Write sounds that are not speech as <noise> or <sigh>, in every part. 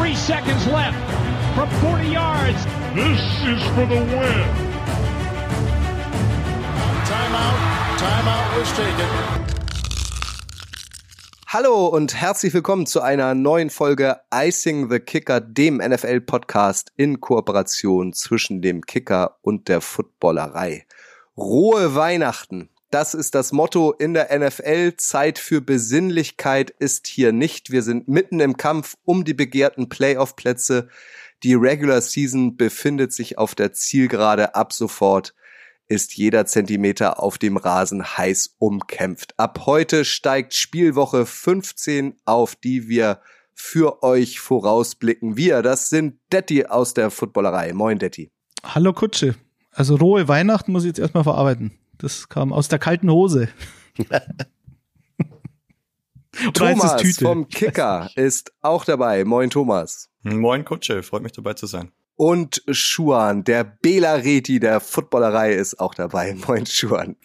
Three seconds left from 40 yards. This is for the win. Timeout. Timeout was taken. Hallo und herzlich willkommen zu einer neuen Folge Icing the Kicker, dem NFL-Podcast in Kooperation zwischen dem Kicker und der Footballerei. Rohe Weihnachten. Das ist das Motto in der NFL. Zeit für Besinnlichkeit ist hier nicht. Wir sind mitten im Kampf um die begehrten Playoff-Plätze. Die Regular Season befindet sich auf der Zielgerade ab sofort ist jeder Zentimeter auf dem Rasen heiß umkämpft. Ab heute steigt Spielwoche 15, auf die wir für euch vorausblicken. Wir, das sind Detti aus der Footballerei. Moin, Detti. Hallo Kutsche. Also rohe Weihnachten muss ich jetzt erstmal verarbeiten. Das kam aus der kalten Hose. <laughs> Thomas vom Kicker ist auch dabei. Moin, Thomas. Moin, Kutsche. Freut mich dabei zu sein. Und Schuan, der Bela Reti der Footballerei ist auch dabei. <laughs> Moin, Schuan.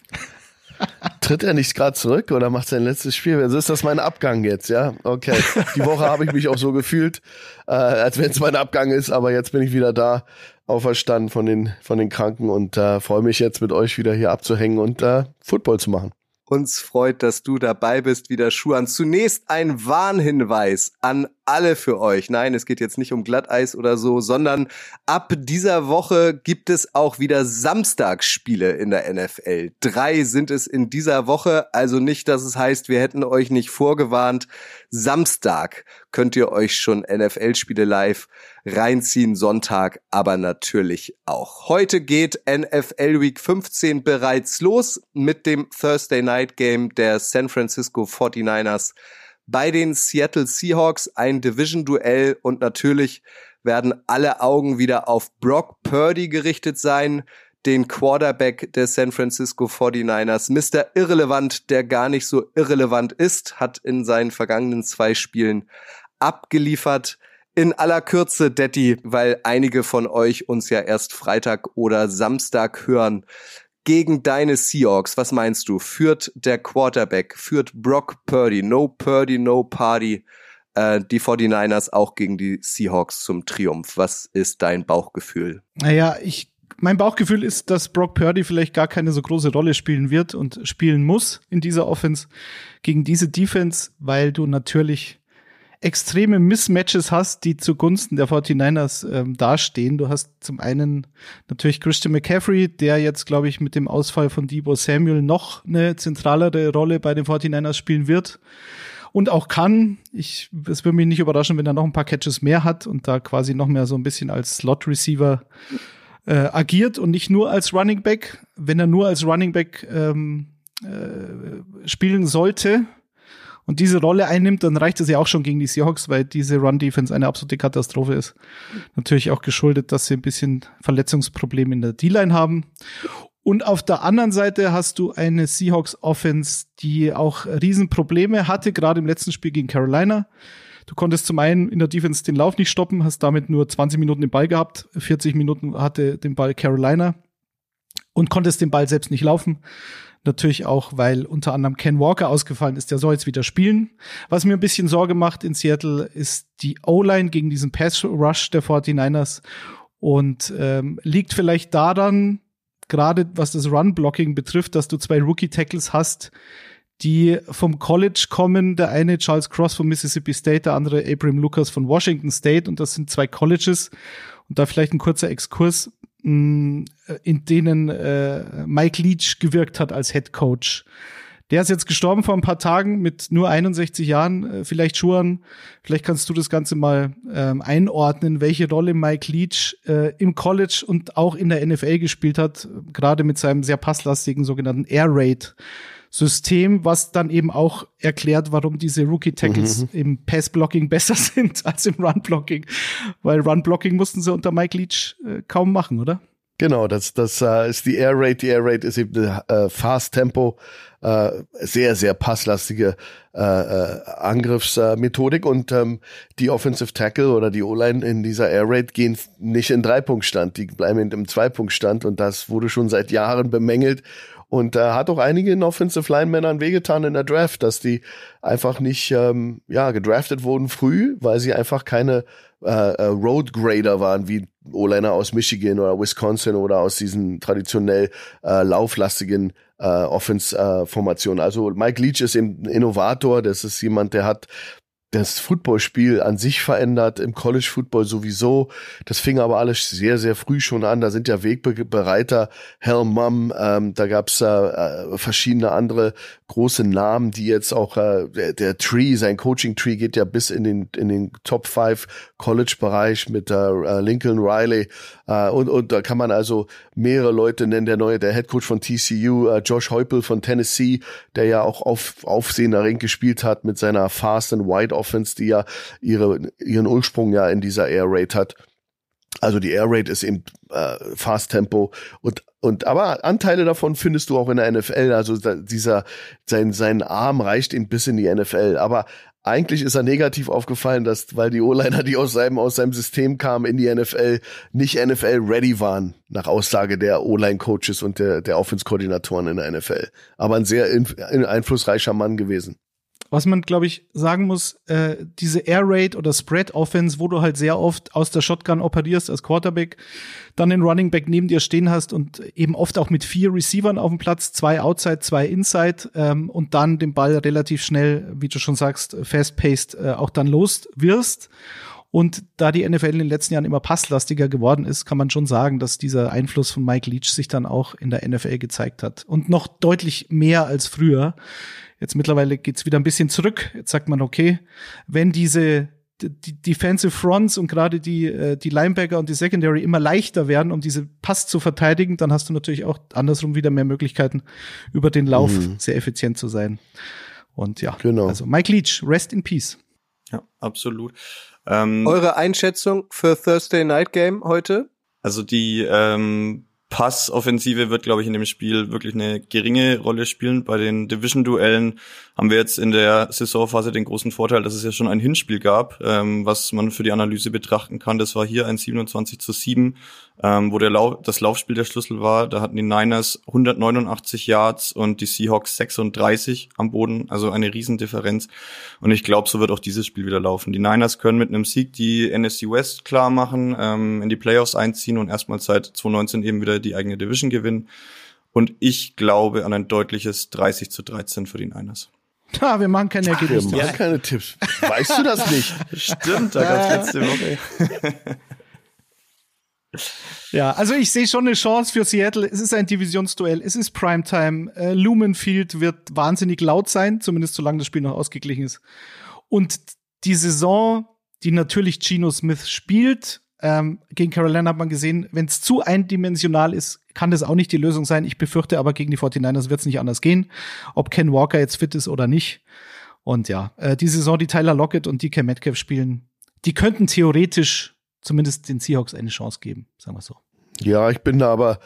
Tritt er nicht gerade zurück oder macht sein letztes Spiel? Also ist das mein Abgang jetzt, ja? Okay. Die Woche habe ich mich auch so gefühlt, äh, als wenn es mein Abgang ist, aber jetzt bin ich wieder da, auferstanden von den, von den Kranken und äh, freue mich jetzt mit euch wieder hier abzuhängen und äh, Football zu machen. Uns freut, dass du dabei bist, wieder Schuhan. Zunächst ein Warnhinweis an alle für euch. Nein, es geht jetzt nicht um Glatteis oder so, sondern ab dieser Woche gibt es auch wieder Samstagsspiele in der NFL. Drei sind es in dieser Woche, also nicht, dass es heißt, wir hätten euch nicht vorgewarnt. Samstag könnt ihr euch schon NFL-Spiele live reinziehen, Sonntag aber natürlich auch. Heute geht NFL Week 15 bereits los mit dem Thursday Night Game der San Francisco 49ers bei den Seattle Seahawks, ein Division-Duell und natürlich werden alle Augen wieder auf Brock Purdy gerichtet sein, den Quarterback der San Francisco 49ers. Mr. Irrelevant, der gar nicht so irrelevant ist, hat in seinen vergangenen zwei Spielen abgeliefert. In aller Kürze, Detti, weil einige von euch uns ja erst Freitag oder Samstag hören. Gegen deine Seahawks, was meinst du? Führt der Quarterback, führt Brock Purdy, no Purdy, no Party, äh, die 49ers auch gegen die Seahawks zum Triumph? Was ist dein Bauchgefühl? Naja, ich mein Bauchgefühl ist, dass Brock Purdy vielleicht gar keine so große Rolle spielen wird und spielen muss in dieser Offense gegen diese Defense, weil du natürlich extreme Mismatches hast, die zugunsten der 49ers ähm, dastehen. Du hast zum einen natürlich Christian McCaffrey, der jetzt, glaube ich, mit dem Ausfall von Debo Samuel noch eine zentralere Rolle bei den 49ers spielen wird und auch kann. Ich, es würde mich nicht überraschen, wenn er noch ein paar Catches mehr hat und da quasi noch mehr so ein bisschen als Slot Receiver äh, agiert und nicht nur als Running Back. Wenn er nur als Running Back ähm, äh, spielen sollte und diese Rolle einnimmt, dann reicht es ja auch schon gegen die Seahawks, weil diese Run-Defense eine absolute Katastrophe ist. Natürlich auch geschuldet, dass sie ein bisschen Verletzungsprobleme in der D-Line haben. Und auf der anderen Seite hast du eine Seahawks Offense, die auch Riesenprobleme hatte, gerade im letzten Spiel gegen Carolina. Du konntest zum einen in der Defense den Lauf nicht stoppen, hast damit nur 20 Minuten den Ball gehabt, 40 Minuten hatte den Ball Carolina und konntest den Ball selbst nicht laufen. Natürlich auch, weil unter anderem Ken Walker ausgefallen ist, der soll jetzt wieder spielen. Was mir ein bisschen Sorge macht in Seattle ist die O-Line gegen diesen Pass-Rush der 49ers und ähm, liegt vielleicht daran, gerade was das Run-Blocking betrifft, dass du zwei Rookie-Tackles hast, die vom College kommen. Der eine Charles Cross von Mississippi State, der andere Abraham Lucas von Washington State. Und das sind zwei Colleges. Und da vielleicht ein kurzer Exkurs, mh, in denen äh, Mike Leach gewirkt hat als Head Coach. Der ist jetzt gestorben vor ein paar Tagen mit nur 61 Jahren. Äh, vielleicht Schuhan, vielleicht kannst du das Ganze mal ähm, einordnen, welche Rolle Mike Leach äh, im College und auch in der NFL gespielt hat, gerade mit seinem sehr passlastigen sogenannten Air Raid. System, was dann eben auch erklärt, warum diese Rookie-Tackles mhm. im Pass-Blocking <laughs> besser sind als im Run-Blocking. Weil Run-Blocking mussten sie unter Mike Leach äh, kaum machen, oder? Genau, das, das äh, ist die Air Raid. Die Air Raid ist eben eine äh, Fast Tempo, äh, sehr, sehr passlastige äh, äh, Angriffsmethodik und ähm, die Offensive Tackle oder die O-Line in dieser Air Raid gehen nicht in Dreipunktstand, die bleiben in einem Zweipunktstand und das wurde schon seit Jahren bemängelt Und er äh, hat auch einigen Offensive Line-Männern wehgetan in der Draft, dass die einfach nicht ähm, ja, gedraftet wurden früh, weil sie einfach keine äh, äh, Road Grader waren, wie O-Liner aus Michigan oder Wisconsin oder aus diesen traditionell äh, lauflastigen äh, Offense-Formationen. Äh, also Mike Leach ist ein Innovator, das ist jemand, der hat das Footballspiel an sich verändert, im College Football sowieso. Das fing aber alles sehr, sehr früh schon an. Da sind ja Wegbereiter, Hell Mum, ähm, da gab's äh, äh, verschiedene andere große Namen, die jetzt auch äh, der, der Tree, sein Coaching-Tree geht ja bis in den in den Top 5 College-Bereich mit äh, Lincoln Riley äh, und und da kann man also mehrere Leute nennen. Der neue, der Head Coach von TCU, äh, Josh Heupel von Tennessee, der ja auch auf aufsehender Ring gespielt hat mit seiner Fast and Wide Offense, die ja ihre ihren Ursprung ja in dieser Air Raid hat. Also die Air Raid ist eben äh, Fast Tempo und und aber Anteile davon findest du auch in der NFL. Also dieser sein sein Arm reicht ihm bis in die NFL. Aber eigentlich ist er negativ aufgefallen, dass weil die O-Liner, die aus seinem aus seinem System kamen in die NFL, nicht NFL ready waren nach Aussage der O-Line Coaches und der der Offense Koordinatoren in der NFL. Aber ein sehr in, einflussreicher Mann gewesen was man, glaube ich, sagen muss, äh, diese Air Raid oder Spread Offense, wo du halt sehr oft aus der Shotgun operierst als Quarterback, dann den Running Back neben dir stehen hast und eben oft auch mit vier Receivern auf dem Platz, zwei Outside, zwei Inside ähm, und dann den Ball relativ schnell, wie du schon sagst, fast-paced äh, auch dann los wirst. Und da die NFL in den letzten Jahren immer passlastiger geworden ist, kann man schon sagen, dass dieser Einfluss von Mike Leach sich dann auch in der NFL gezeigt hat. Und noch deutlich mehr als früher. Jetzt mittlerweile geht's wieder ein bisschen zurück. Jetzt sagt man, okay, wenn diese die Defensive Fronts und gerade die, äh, die Linebacker und die Secondary immer leichter werden, um diese Pass zu verteidigen, dann hast du natürlich auch andersrum wieder mehr Möglichkeiten, über den Lauf mhm. sehr effizient zu sein. Und ja, genau. also Mike Leach, rest in peace. Ja, absolut. Ähm, Eure Einschätzung für Thursday Night Game heute? Also die ähm, Passoffensive wird, glaube ich, in dem Spiel wirklich eine geringe Rolle spielen. Bei den Division-Duellen haben wir jetzt in der Saisonphase den großen Vorteil, dass es ja schon ein Hinspiel gab, ähm, was man für die Analyse betrachten kann. Das war hier ein 27 zu 7 ähm, wo der Lau das Laufspiel der Schlüssel war. Da hatten die Niners 189 Yards und die Seahawks 36 am Boden, also eine Riesendifferenz. Und ich glaube, so wird auch dieses Spiel wieder laufen. Die Niners können mit einem Sieg die NFC West klar machen, ähm, in die Playoffs einziehen und erstmal seit 2019 eben wieder die eigene Division gewinnen. Und ich glaube an ein deutliches 30 zu 13 für die Niners. Ja, wir machen keine Ergebnisse. Wir machen keine Tipps. Weißt du das nicht? <laughs> Stimmt, da gab's letzte Woche. <laughs> Ja, also ich sehe schon eine Chance für Seattle. Es ist ein Divisionsduell, es ist Primetime. Äh, Lumenfield wird wahnsinnig laut sein, zumindest solange das Spiel noch ausgeglichen ist. Und die Saison, die natürlich Geno Smith spielt, ähm, gegen Carolina hat man gesehen, wenn es zu eindimensional ist, kann das auch nicht die Lösung sein. Ich befürchte aber, gegen die 49ers wird es nicht anders gehen, ob Ken Walker jetzt fit ist oder nicht. Und ja, äh, die Saison, die Tyler Lockett und DK Metcalf spielen, die könnten theoretisch zumindest den Seahawks eine Chance geben, sagen wir so. Ja, ich bin da aber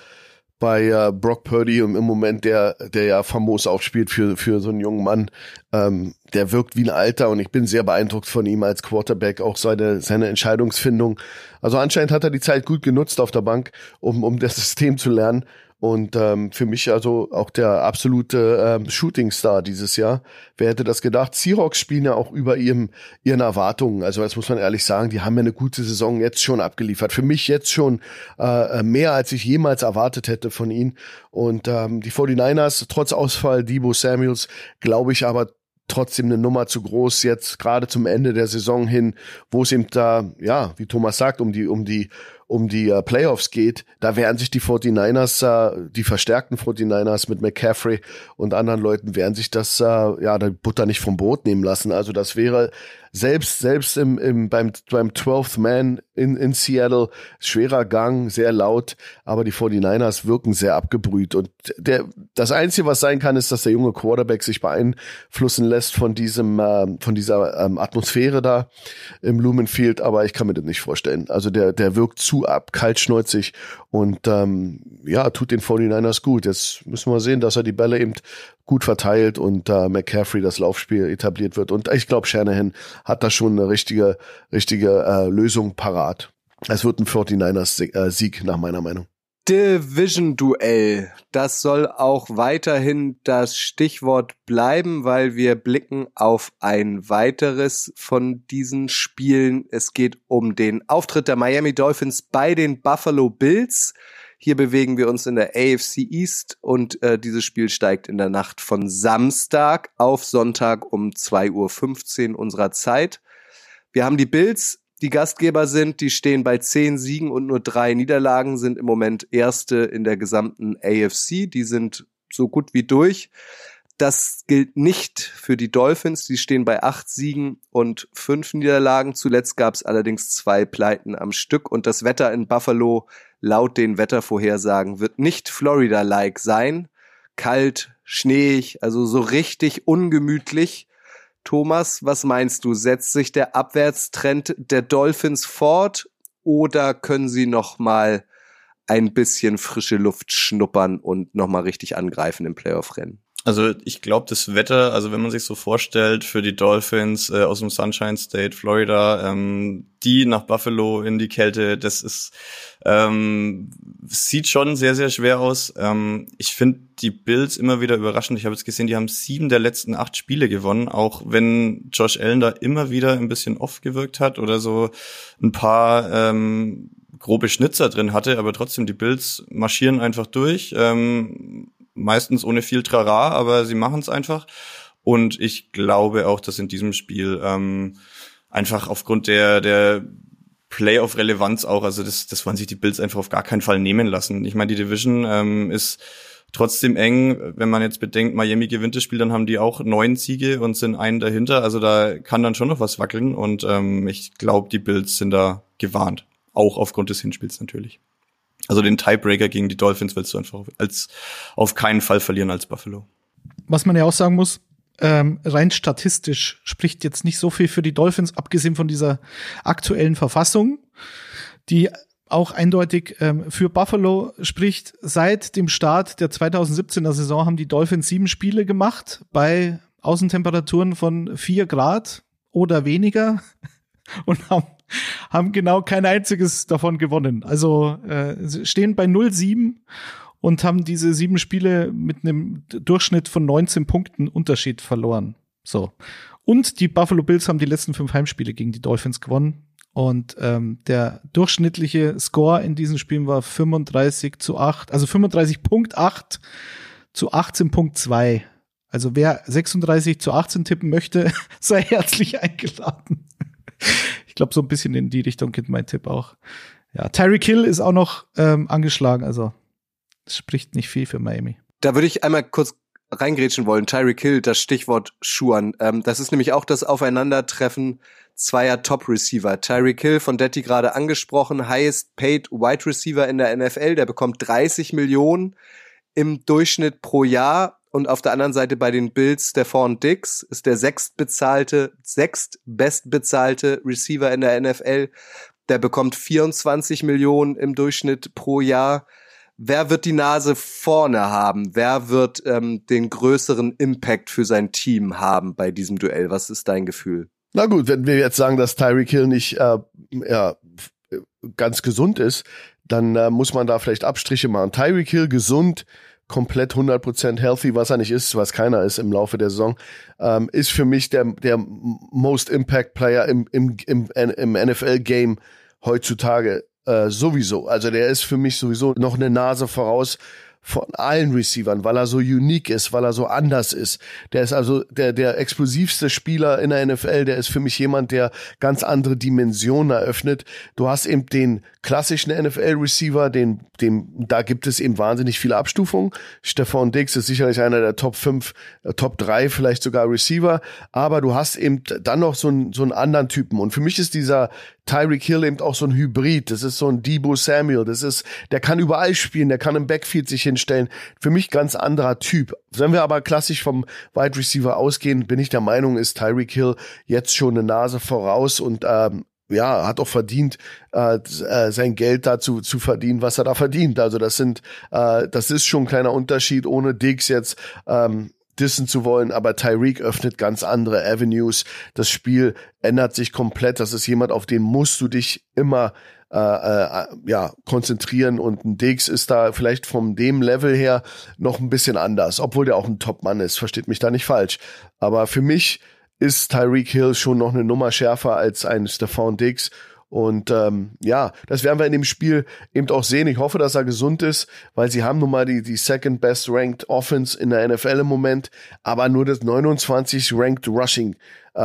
bei äh, Brock Purdy im, im Moment, der, der ja famos auch spielt für, für so einen jungen Mann. Ähm, der wirkt wie ein Alter und ich bin sehr beeindruckt von ihm als Quarterback, auch seine, seine Entscheidungsfindung. Also anscheinend hat er die Zeit gut genutzt auf der Bank, um, um das System zu lernen. Und ähm, für mich also auch der absolute ähm, Shooting-Star dieses Jahr. Wer hätte das gedacht? Seahawks spielen ja auch über ihrem, ihren Erwartungen. Also das muss man ehrlich sagen, die haben ja eine gute Saison jetzt schon abgeliefert. Für mich jetzt schon äh, mehr, als ich jemals erwartet hätte von ihnen. Und ähm, die 49ers, trotz Ausfall Debo Samuels, glaube ich aber trotzdem eine Nummer zu groß jetzt gerade zum Ende der Saison hin, wo es eben da, ja, wie Thomas sagt, um die, um die um die uh, Playoffs geht, da werden sich die 49ers, uh, äh, die verstärkten 49ers mit McCaffrey und anderen Leuten, werden sich das, uh, ja, der Butter nicht vom Brot nehmen lassen. Also das wäre selbst, selbst im, im, beim, beim 12th Man in, in Seattle, schwerer Gang, sehr laut, aber die 49ers wirken sehr abgebrüht. Und der, das Einzige, was sein kann, ist, dass der junge Quarterback sich beeinflussen lässt von diesem, äh, von dieser ähm, Atmosphäre da im Lumenfield, aber ich kann mir das nicht vorstellen. Also der, der wirkt zu ab, kaltschnäuzig und ähm, ja, tut den 49ers gut. Jetzt müssen wir sehen, dass er die Bälle eben gut verteilt und äh, McCaffrey das Laufspiel etabliert wird. Und ich glaube, Shanahan hat da schon eine richtige, richtige äh, Lösung parat. Es wird ein 49ers äh, Sieg nach meiner Meinung. Division-Duell. Das soll auch weiterhin das Stichwort bleiben, weil wir blicken auf ein weiteres von diesen Spielen. Es geht um den Auftritt der Miami Dolphins bei den Buffalo Bills. Hier bewegen wir uns in der AFC East und äh, dieses Spiel steigt in der Nacht von Samstag auf Sonntag um 2.15 Uhr unserer Zeit. Wir haben die Bills die Gastgeber sind. Die stehen bei zehn Siegen und nur drei Niederlagen, sind im Moment Erste in der gesamten AFC. Die sind so gut wie durch. Das gilt nicht für die Dolphins. Die stehen bei acht Siegen und fünf Niederlagen. Zuletzt gab es allerdings zwei Pleiten am Stück und das Wetter in Buffalo laut den Wettervorhersagen wird nicht Florida-like sein. Kalt, schneeig, also so richtig ungemütlich. Thomas, was meinst du? Setzt sich der Abwärtstrend der Dolphins fort oder können sie noch mal ein bisschen frische Luft schnuppern und noch mal richtig angreifen im Playoff-Rennen? Also ich glaube, das Wetter, also wenn man sich so vorstellt, für die Dolphins äh, aus dem Sunshine State, Florida, ähm, die nach Buffalo in die Kälte, das ist ähm, sieht schon sehr, sehr schwer aus. Ähm, ich finde die Bills immer wieder überraschend. Ich habe jetzt gesehen, die haben sieben der letzten acht Spiele gewonnen, auch wenn Josh Allen da immer wieder ein bisschen off gewirkt hat oder so ein paar ähm, grobe Schnitzer drin hatte, aber trotzdem, die Bills marschieren einfach durch. Ähm, meistens ohne viel Trara, aber sie machen es einfach. Und ich glaube auch, dass in diesem Spiel ähm, einfach aufgrund der, der Playoff-Relevanz auch, also das, das wollen sich die Bills einfach auf gar keinen Fall nehmen lassen. Ich meine, die Division ähm, ist trotzdem eng, wenn man jetzt bedenkt, Miami gewinnt das Spiel, dann haben die auch neun Siege und sind einen dahinter. Also da kann dann schon noch was wackeln und ähm, ich glaube, die Bills sind da gewarnt. Auch aufgrund des Hinspiels natürlich. Also den Tiebreaker gegen die Dolphins willst du einfach als auf keinen Fall verlieren als Buffalo. Was man ja auch sagen muss, ähm, rein statistisch spricht jetzt nicht so viel für die Dolphins, abgesehen von dieser aktuellen Verfassung, die auch eindeutig ähm, für Buffalo spricht. Seit dem Start der 2017er Saison haben die Dolphins sieben Spiele gemacht bei Außentemperaturen von vier Grad oder weniger <laughs> und haben <laughs> haben genau kein einziges davon gewonnen. Also äh, stehen bei 0-7 und haben diese sieben Spiele mit einem Durchschnitt von 19 Punkten Unterschied verloren. So. Und die Buffalo Bills haben die letzten fünf Heimspiele gegen die Dolphins gewonnen. Und ähm, der durchschnittliche Score in diesen Spielen war 35 zu 8, also 35.8 zu 18.2. Also wer 36 zu 18 tippen möchte, <laughs> sei herzlich eingeladen. Ich glaube, so ein bisschen in die Richtung geht mein Tipp auch. Ja, Tyreek Hill ist auch noch ähm, angeschlagen, also das spricht nicht viel für Miami. Da würde ich einmal kurz reingrätschen wollen. Tyreek Hill, das Stichwort Schuhan. Ähm, das ist nämlich auch das Aufeinandertreffen zweier Top-Receiver. Tyreek Hill, von Detti gerade angesprochen, highest paid Wide Receiver in der NFL. Der bekommt 30 Millionen im Durchschnitt pro Jahr und auf der anderen Seite bei den Bills Stephon Dix ist der sechstbezahlte, sechstbestbezahlte Receiver in der NFL. Der bekommt 24 Millionen im Durchschnitt pro Jahr. Wer wird die Nase vorne haben? Wer wird ähm, den größeren Impact für sein Team haben bei diesem Duell? Was ist dein Gefühl? Na gut, wenn wir jetzt sagen, dass Tyreek Hill nicht äh, ja, ganz gesund ist, dann äh, muss man da vielleicht Abstriche machen. Tyreek Hill gesund komplett 100% healthy, was er nicht ist, was keiner ist im Laufe der Saison, ähm, ist für mich der, der Most Impact Player im, im, im, im NFL-Game heutzutage äh, sowieso. Also der ist für mich sowieso noch eine Nase voraus von allen Receivern, weil er so unique ist, weil er so anders ist. Der ist also der, der explosivste Spieler in der NFL. Der ist für mich jemand, der ganz andere Dimensionen eröffnet. Du hast eben den klassischen NFL-Receiver, den, dem, da gibt es eben wahnsinnig viele Abstufungen. Stefan Dix ist sicherlich einer der Top 5, äh, Top 3 vielleicht sogar Receiver. Aber du hast eben dann noch so einen, so einen anderen Typen. Und für mich ist dieser Tyreek Hill eben auch so ein Hybrid. Das ist so ein Debo Samuel. Das ist, der kann überall spielen. Der kann im Backfield sich hinstellen. Für mich ganz anderer Typ. Wenn wir aber klassisch vom Wide Receiver ausgehen, bin ich der Meinung, ist Tyreek Hill jetzt schon eine Nase voraus und ähm, ja, hat auch verdient, äh, äh, sein Geld dazu zu verdienen, was er da verdient. Also das sind, äh, das ist schon ein kleiner Unterschied ohne Dix jetzt. Ähm, dissen zu wollen, aber Tyreek öffnet ganz andere Avenues. Das Spiel ändert sich komplett. Das ist jemand, auf den musst du dich immer äh, äh, ja, konzentrieren und ein Dix ist da vielleicht von dem Level her noch ein bisschen anders, obwohl der auch ein Top-Mann ist, versteht mich da nicht falsch. Aber für mich ist Tyreek Hill schon noch eine Nummer schärfer als ein Stephon Diggs und ähm, ja, das werden wir in dem Spiel eben auch sehen. Ich hoffe, dass er gesund ist, weil sie haben nun mal die, die second best ranked Offense in der NFL im Moment, aber nur das 29 ranked Rushing äh,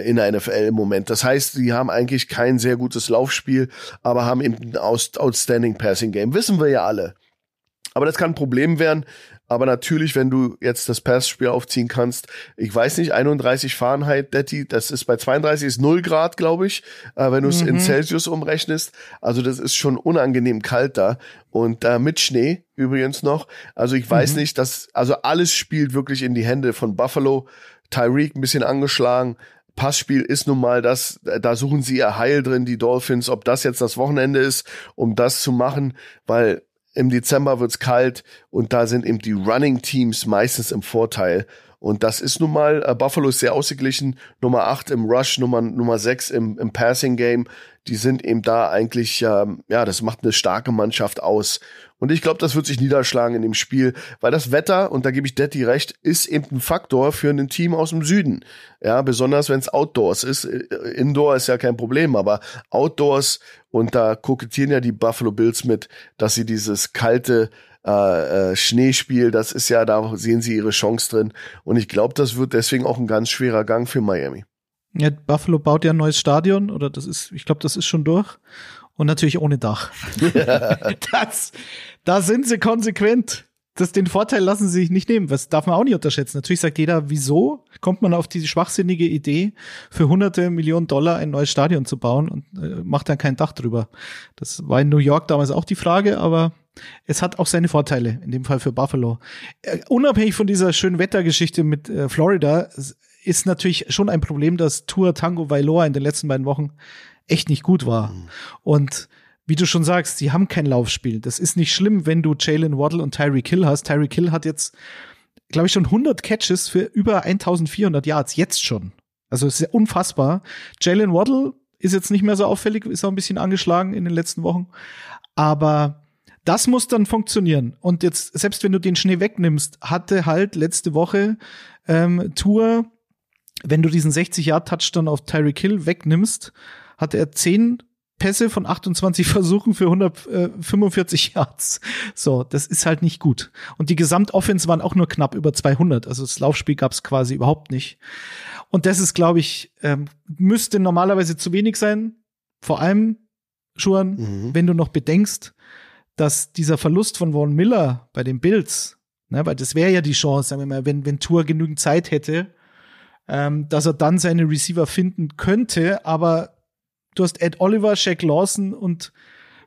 äh, in der NFL im Moment. Das heißt, sie haben eigentlich kein sehr gutes Laufspiel, aber haben eben ein outstanding Passing Game. Wissen wir ja alle. Aber das kann ein Problem werden, aber natürlich, wenn du jetzt das Passspiel aufziehen kannst, ich weiß nicht, 31 Fahrenheit, Detti, das ist bei 32 ist 0 Grad, glaube ich, äh, wenn du es mhm. in Celsius umrechnest. Also das ist schon unangenehm kalt da. Und äh, mit Schnee übrigens noch. Also ich weiß mhm. nicht, dass, also alles spielt wirklich in die Hände von Buffalo. Tyreek ein bisschen angeschlagen. Passspiel ist nun mal das, da suchen sie ihr Heil drin, die Dolphins, ob das jetzt das Wochenende ist, um das zu machen, weil im Dezember wird's kalt und da sind eben die Running Teams meistens im Vorteil. Und das ist nun mal, äh, Buffalo ist sehr ausgeglichen, Nummer 8 im Rush, Nummer, Nummer 6 im, im Passing Game. Die sind eben da eigentlich, ähm, ja, das macht eine starke Mannschaft aus. Und ich glaube, das wird sich niederschlagen in dem Spiel, weil das Wetter, und da gebe ich Detti recht, ist eben ein Faktor für ein Team aus dem Süden. Ja, besonders wenn es Outdoors ist. Äh, Indoor ist ja kein Problem, aber Outdoors, und da kokettieren ja die Buffalo Bills mit, dass sie dieses kalte, äh, äh, Schneespiel, das ist ja, da sehen sie ihre Chance drin. Und ich glaube, das wird deswegen auch ein ganz schwerer Gang für Miami. Ja, Buffalo baut ja ein neues Stadion, oder das ist, ich glaube, das ist schon durch. Und natürlich ohne Dach. <laughs> das, da sind sie konsequent. Das, den Vorteil lassen sie sich nicht nehmen. Was darf man auch nicht unterschätzen. Natürlich sagt jeder, wieso kommt man auf diese schwachsinnige Idee, für hunderte Millionen Dollar ein neues Stadion zu bauen und äh, macht dann kein Dach drüber. Das war in New York damals auch die Frage, aber es hat auch seine Vorteile, in dem Fall für Buffalo. Äh, unabhängig von dieser schönen Wettergeschichte mit äh, Florida ist natürlich schon ein Problem, dass Tour Tango Vailoa in den letzten beiden Wochen echt nicht gut war. Mhm. Und wie du schon sagst, sie haben kein Laufspiel. Das ist nicht schlimm, wenn du Jalen Waddle und Tyreek Hill hast. Tyreek Hill hat jetzt, glaube ich, schon 100 Catches für über 1400 Yards, jetzt schon. Also es ist unfassbar. Jalen Waddle ist jetzt nicht mehr so auffällig, ist auch ein bisschen angeschlagen in den letzten Wochen. Aber das muss dann funktionieren. Und jetzt, selbst wenn du den Schnee wegnimmst, hatte halt letzte Woche ähm, Tour, wenn du diesen 60-Yard-Touchdown auf Tyreek Hill wegnimmst, hatte er 10 Pässe von 28 <laughs> Versuchen für 145 Yards. So, das ist halt nicht gut. Und die Gesamtoffense waren auch nur knapp über 200. Also das Laufspiel gab es quasi überhaupt nicht. Und das ist, glaube ich, ähm, müsste normalerweise zu wenig sein. Vor allem, Schuan, mhm. wenn du noch bedenkst, dass dieser Verlust von Von Miller bei den Bills, ne, weil das wäre ja die Chance, sagen wir mal, wenn, wenn Tour genügend Zeit hätte, ähm, dass er dann seine Receiver finden könnte, aber du hast Ed Oliver, Shaq Lawson und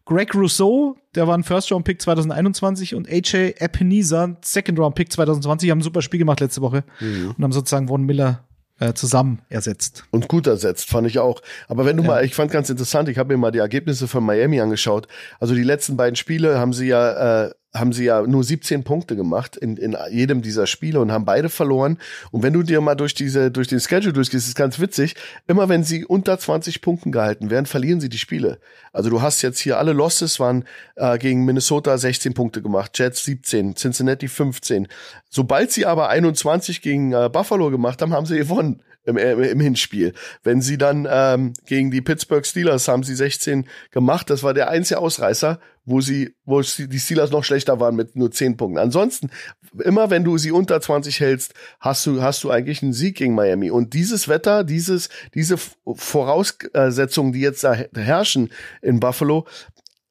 Greg Rousseau, der war ein First-Round-Pick 2021 und AJ Epinesa, Second-Round-Pick 2020, haben ein super Spiel gemacht letzte Woche mhm. und haben sozusagen Von Miller äh, zusammen ersetzt. Und gut ersetzt, fand ich auch. Aber wenn du ja. mal, ich fand ganz interessant, ich habe mir mal die Ergebnisse von Miami angeschaut. Also die letzten beiden Spiele haben sie ja äh, haben sie ja nur 17 Punkte gemacht in, in jedem dieser Spiele und haben beide verloren. Und wenn du dir mal durch diese, durch den Schedule durchgehst, ist ganz witzig. Immer wenn sie unter 20 Punkten gehalten werden, verlieren sie die Spiele. Also du hast jetzt hier alle Losses waren äh, gegen Minnesota 16 Punkte gemacht, Jets 17, Cincinnati 15. Sobald sie aber 21 gegen äh, Buffalo gemacht haben, haben sie gewonnen im, im Hinspiel. Wenn sie dann ähm, gegen die Pittsburgh Steelers haben sie 16 gemacht, das war der einzige Ausreißer, wo sie, wo die Steelers noch schlechter waren mit nur 10 Punkten. Ansonsten, immer wenn du sie unter 20 hältst, hast du, hast du eigentlich einen Sieg gegen Miami. Und dieses Wetter, dieses, diese Voraussetzungen, die jetzt da herrschen in Buffalo,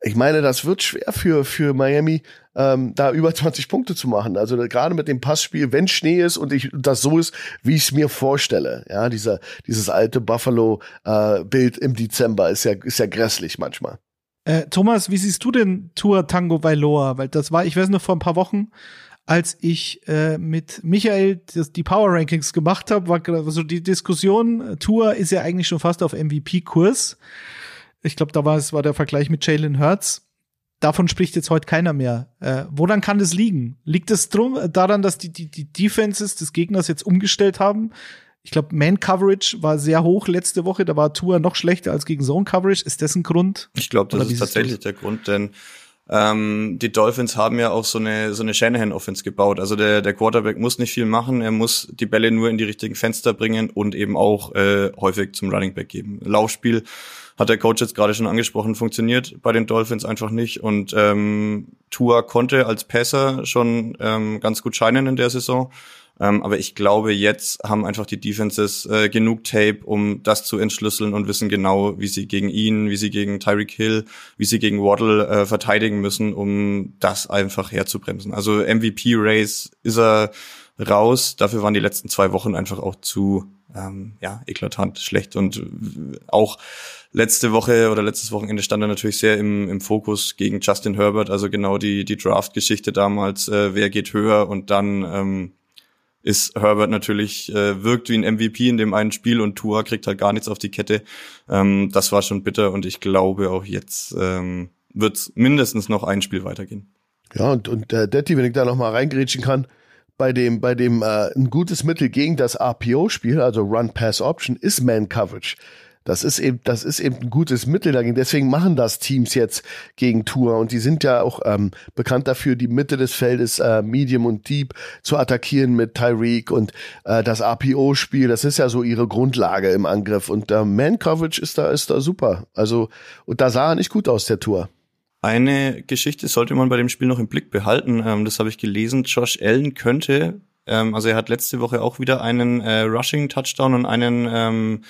ich meine, das wird schwer für, für Miami, ähm, da über 20 Punkte zu machen. Also gerade mit dem Passspiel, wenn Schnee ist und ich das so ist, wie ich es mir vorstelle. Ja, dieser, dieses alte Buffalo-Bild äh, im Dezember ist ja, ist ja grässlich manchmal. Äh, Thomas, wie siehst du denn Tour Tango Bailoa? Weil das war, ich weiß noch, vor ein paar Wochen, als ich äh, mit Michael das, die Power Rankings gemacht habe, war so die Diskussion, Tour ist ja eigentlich schon fast auf MVP-Kurs. Ich glaube, da war es war der Vergleich mit Jalen Hurts. davon spricht jetzt heute keiner mehr. Äh, woran kann das liegen? Liegt es drum, daran, dass die, die, die Defenses des Gegners jetzt umgestellt haben? Ich glaube, Man-Coverage war sehr hoch letzte Woche. Da war Tour noch schlechter als gegen Zone-Coverage. Ist das ein Grund? Ich glaube, das ist tatsächlich der Grund, denn ähm, die Dolphins haben ja auch so eine so eine Shanahan-Offense gebaut. Also der der Quarterback muss nicht viel machen, er muss die Bälle nur in die richtigen Fenster bringen und eben auch äh, häufig zum Running Back geben. Laufspiel hat der Coach jetzt gerade schon angesprochen, funktioniert bei den Dolphins einfach nicht. Und ähm, Tua konnte als Passer schon ähm, ganz gut scheinen in der Saison. Ähm, aber ich glaube, jetzt haben einfach die Defenses äh, genug Tape, um das zu entschlüsseln und wissen genau, wie sie gegen ihn, wie sie gegen Tyreek Hill, wie sie gegen Waddle äh, verteidigen müssen, um das einfach herzubremsen. Also MVP-Race ist er raus. Dafür waren die letzten zwei Wochen einfach auch zu ähm, ja, eklatant schlecht. Und auch letzte Woche oder letztes Wochenende stand er natürlich sehr im, im Fokus gegen Justin Herbert, also genau die, die Draft-Geschichte damals, äh, wer geht höher und dann ähm, ist Herbert natürlich, äh, wirkt wie ein MVP in dem einen Spiel und Tua kriegt halt gar nichts auf die Kette. Ähm, das war schon bitter und ich glaube auch jetzt ähm, wird mindestens noch ein Spiel weitergehen. Ja, und, und äh, Detti, wenn ich da noch mal reingrätschen kann, bei dem, bei dem äh, ein gutes Mittel gegen das RPO-Spiel, also Run Pass Option, ist Man Coverage. Das ist eben, das ist eben ein gutes Mittel dagegen. Deswegen machen das Teams jetzt gegen Tour und die sind ja auch ähm, bekannt dafür, die Mitte des Feldes äh, Medium und Deep zu attackieren mit Tyreek und äh, das RPO-Spiel. Das ist ja so ihre Grundlage im Angriff und äh, Man Coverage ist da ist da super. Also und da sah er nicht gut aus der Tour. Eine Geschichte sollte man bei dem Spiel noch im Blick behalten. Ähm, das habe ich gelesen. Josh Allen könnte, ähm, also er hat letzte Woche auch wieder einen äh, Rushing Touchdown und einen ähm,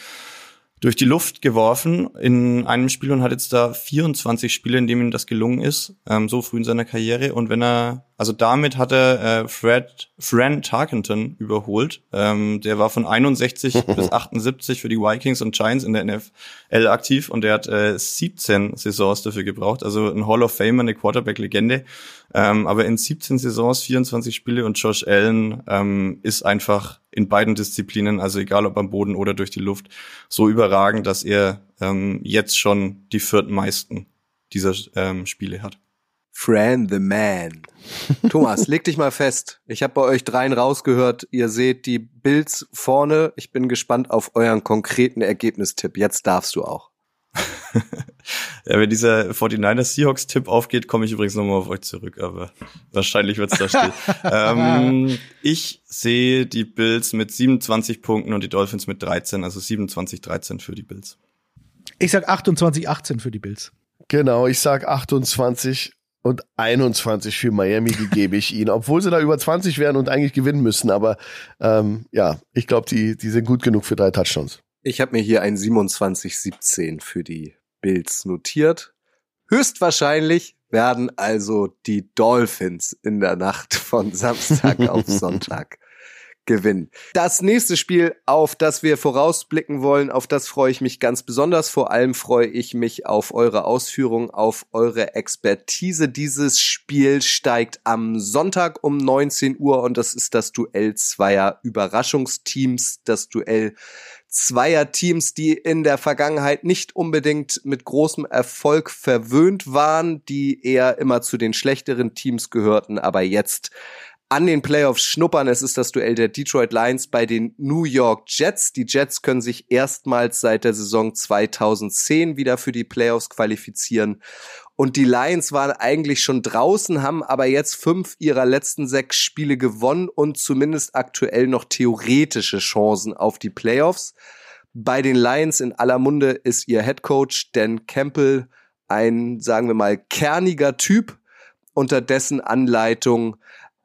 durch die Luft geworfen in einem Spiel und hat jetzt da 24 Spiele, in denen ihm das gelungen ist, ähm, so früh in seiner Karriere. Und wenn er, also damit hat er äh, Fred, Fran Tarkenton überholt. Ähm, der war von 61 <laughs> bis 78 für die Vikings und Giants in der NFL aktiv und der hat äh, 17 Saisons dafür gebraucht. Also ein Hall of Famer, eine Quarterback-Legende. Ähm, aber in 17 Saisons, 24 Spiele und Josh Allen ähm, ist einfach in beiden Disziplinen, also egal ob am Boden oder durch die Luft, so überragend, dass er ähm, jetzt schon die viertmeisten dieser ähm, Spiele hat. Fran the Man. <laughs> Thomas, leg dich mal fest. Ich habe bei euch dreien rausgehört, ihr seht die Bills vorne. Ich bin gespannt auf euren konkreten Ergebnistipp. Jetzt darfst du auch. Ja, wenn dieser 49ers Seahawks Tipp aufgeht, komme ich übrigens nochmal auf euch zurück, aber wahrscheinlich wird's da still. <laughs> ähm, ich sehe die Bills mit 27 Punkten und die Dolphins mit 13, also 27-13 für die Bills. Ich sag 28-18 für die Bills. Genau, ich sag 28 und 21 für Miami, die gebe ich ihnen, obwohl sie da über 20 wären und eigentlich gewinnen müssen. Aber ähm, ja, ich glaube, die, die sind gut genug für drei Touchdowns. Ich habe mir hier ein 27-17 für die Bills notiert. Höchstwahrscheinlich werden also die Dolphins in der Nacht von Samstag auf <laughs> Sonntag gewinnen. Das nächste Spiel, auf das wir vorausblicken wollen, auf das freue ich mich ganz besonders. Vor allem freue ich mich auf eure Ausführungen, auf eure Expertise. Dieses Spiel steigt am Sonntag um 19 Uhr und das ist das Duell zweier Überraschungsteams, das Duell zweier Teams, die in der Vergangenheit nicht unbedingt mit großem Erfolg verwöhnt waren, die eher immer zu den schlechteren Teams gehörten, aber jetzt an den Playoffs schnuppern. Es ist das Duell der Detroit Lions bei den New York Jets. Die Jets können sich erstmals seit der Saison 2010 wieder für die Playoffs qualifizieren. Und die Lions waren eigentlich schon draußen, haben aber jetzt fünf ihrer letzten sechs Spiele gewonnen und zumindest aktuell noch theoretische Chancen auf die Playoffs. Bei den Lions in aller Munde ist ihr Head Coach Dan Campbell ein, sagen wir mal, kerniger Typ, unter dessen Anleitung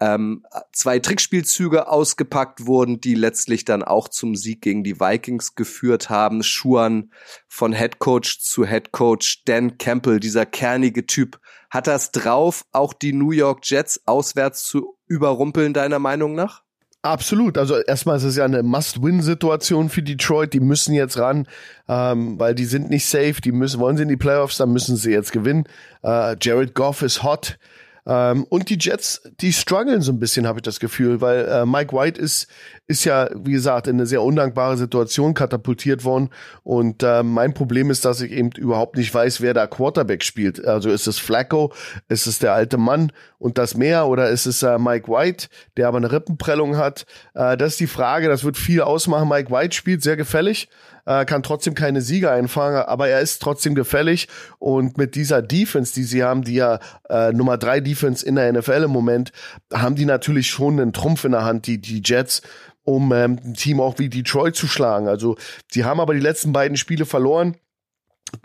ähm, zwei Trickspielzüge ausgepackt wurden, die letztlich dann auch zum Sieg gegen die Vikings geführt haben. Schuan von Head Coach zu Head Coach Dan Campbell, dieser kernige Typ, hat das drauf, auch die New York Jets auswärts zu überrumpeln, deiner Meinung nach? Absolut. Also erstmal ist es ja eine Must-Win-Situation für Detroit. Die müssen jetzt ran, ähm, weil die sind nicht safe. Die müssen, wollen sie in die Playoffs, dann müssen sie jetzt gewinnen. Äh, Jared Goff ist hot. Ähm, und die Jets, die strugglen so ein bisschen, habe ich das Gefühl, weil äh, Mike White ist, ist ja, wie gesagt, in eine sehr undankbare Situation katapultiert worden. Und äh, mein Problem ist, dass ich eben überhaupt nicht weiß, wer da Quarterback spielt. Also ist es Flacco, ist es der alte Mann und das mehr oder ist es äh, Mike White, der aber eine Rippenprellung hat? Äh, das ist die Frage, das wird viel ausmachen. Mike White spielt sehr gefällig äh, kann trotzdem keine Sieger einfangen, aber er ist trotzdem gefällig. Und mit dieser Defense, die sie haben, die ja äh, Nummer drei Defense in der NFL im Moment, haben die natürlich schon einen Trumpf in der Hand, die, die Jets, um ähm, ein Team auch wie Detroit zu schlagen. Also die haben aber die letzten beiden Spiele verloren.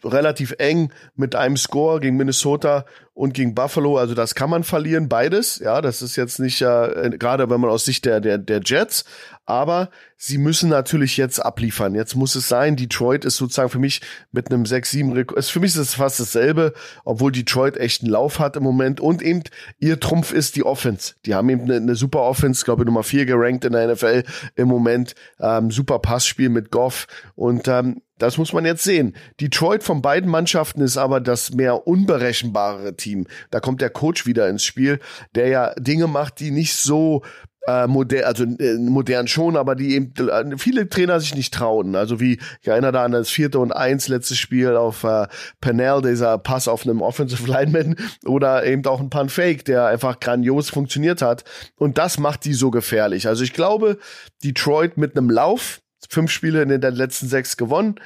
Relativ eng mit einem Score gegen Minnesota und gegen Buffalo. Also das kann man verlieren, beides. Ja, das ist jetzt nicht äh, gerade, wenn man aus Sicht der, der, der Jets. Aber sie müssen natürlich jetzt abliefern. Jetzt muss es sein. Detroit ist sozusagen für mich mit einem 6-7 Für mich ist es fast dasselbe, obwohl Detroit echt einen Lauf hat im Moment. Und eben ihr Trumpf ist die Offense. Die haben eben eine, eine super Offense, glaube ich, Nummer 4 gerankt in der NFL im Moment. Ähm, super Passspiel mit Goff. Und ähm, das muss man jetzt sehen. Detroit von beiden Mannschaften ist aber das mehr unberechenbare Team. Da kommt der Coach wieder ins Spiel, der ja Dinge macht, die nicht so äh, modern, also äh, modern schon, aber die eben äh, viele Trainer sich nicht trauen. Also wie ich erinnere da an das vierte und eins letztes Spiel auf äh, Pernell, dieser Pass auf einem Offensive Lineman oder eben auch ein Pan Fake, der einfach grandios funktioniert hat. Und das macht die so gefährlich. Also ich glaube, Detroit mit einem Lauf, fünf Spiele in den letzten sechs gewonnen.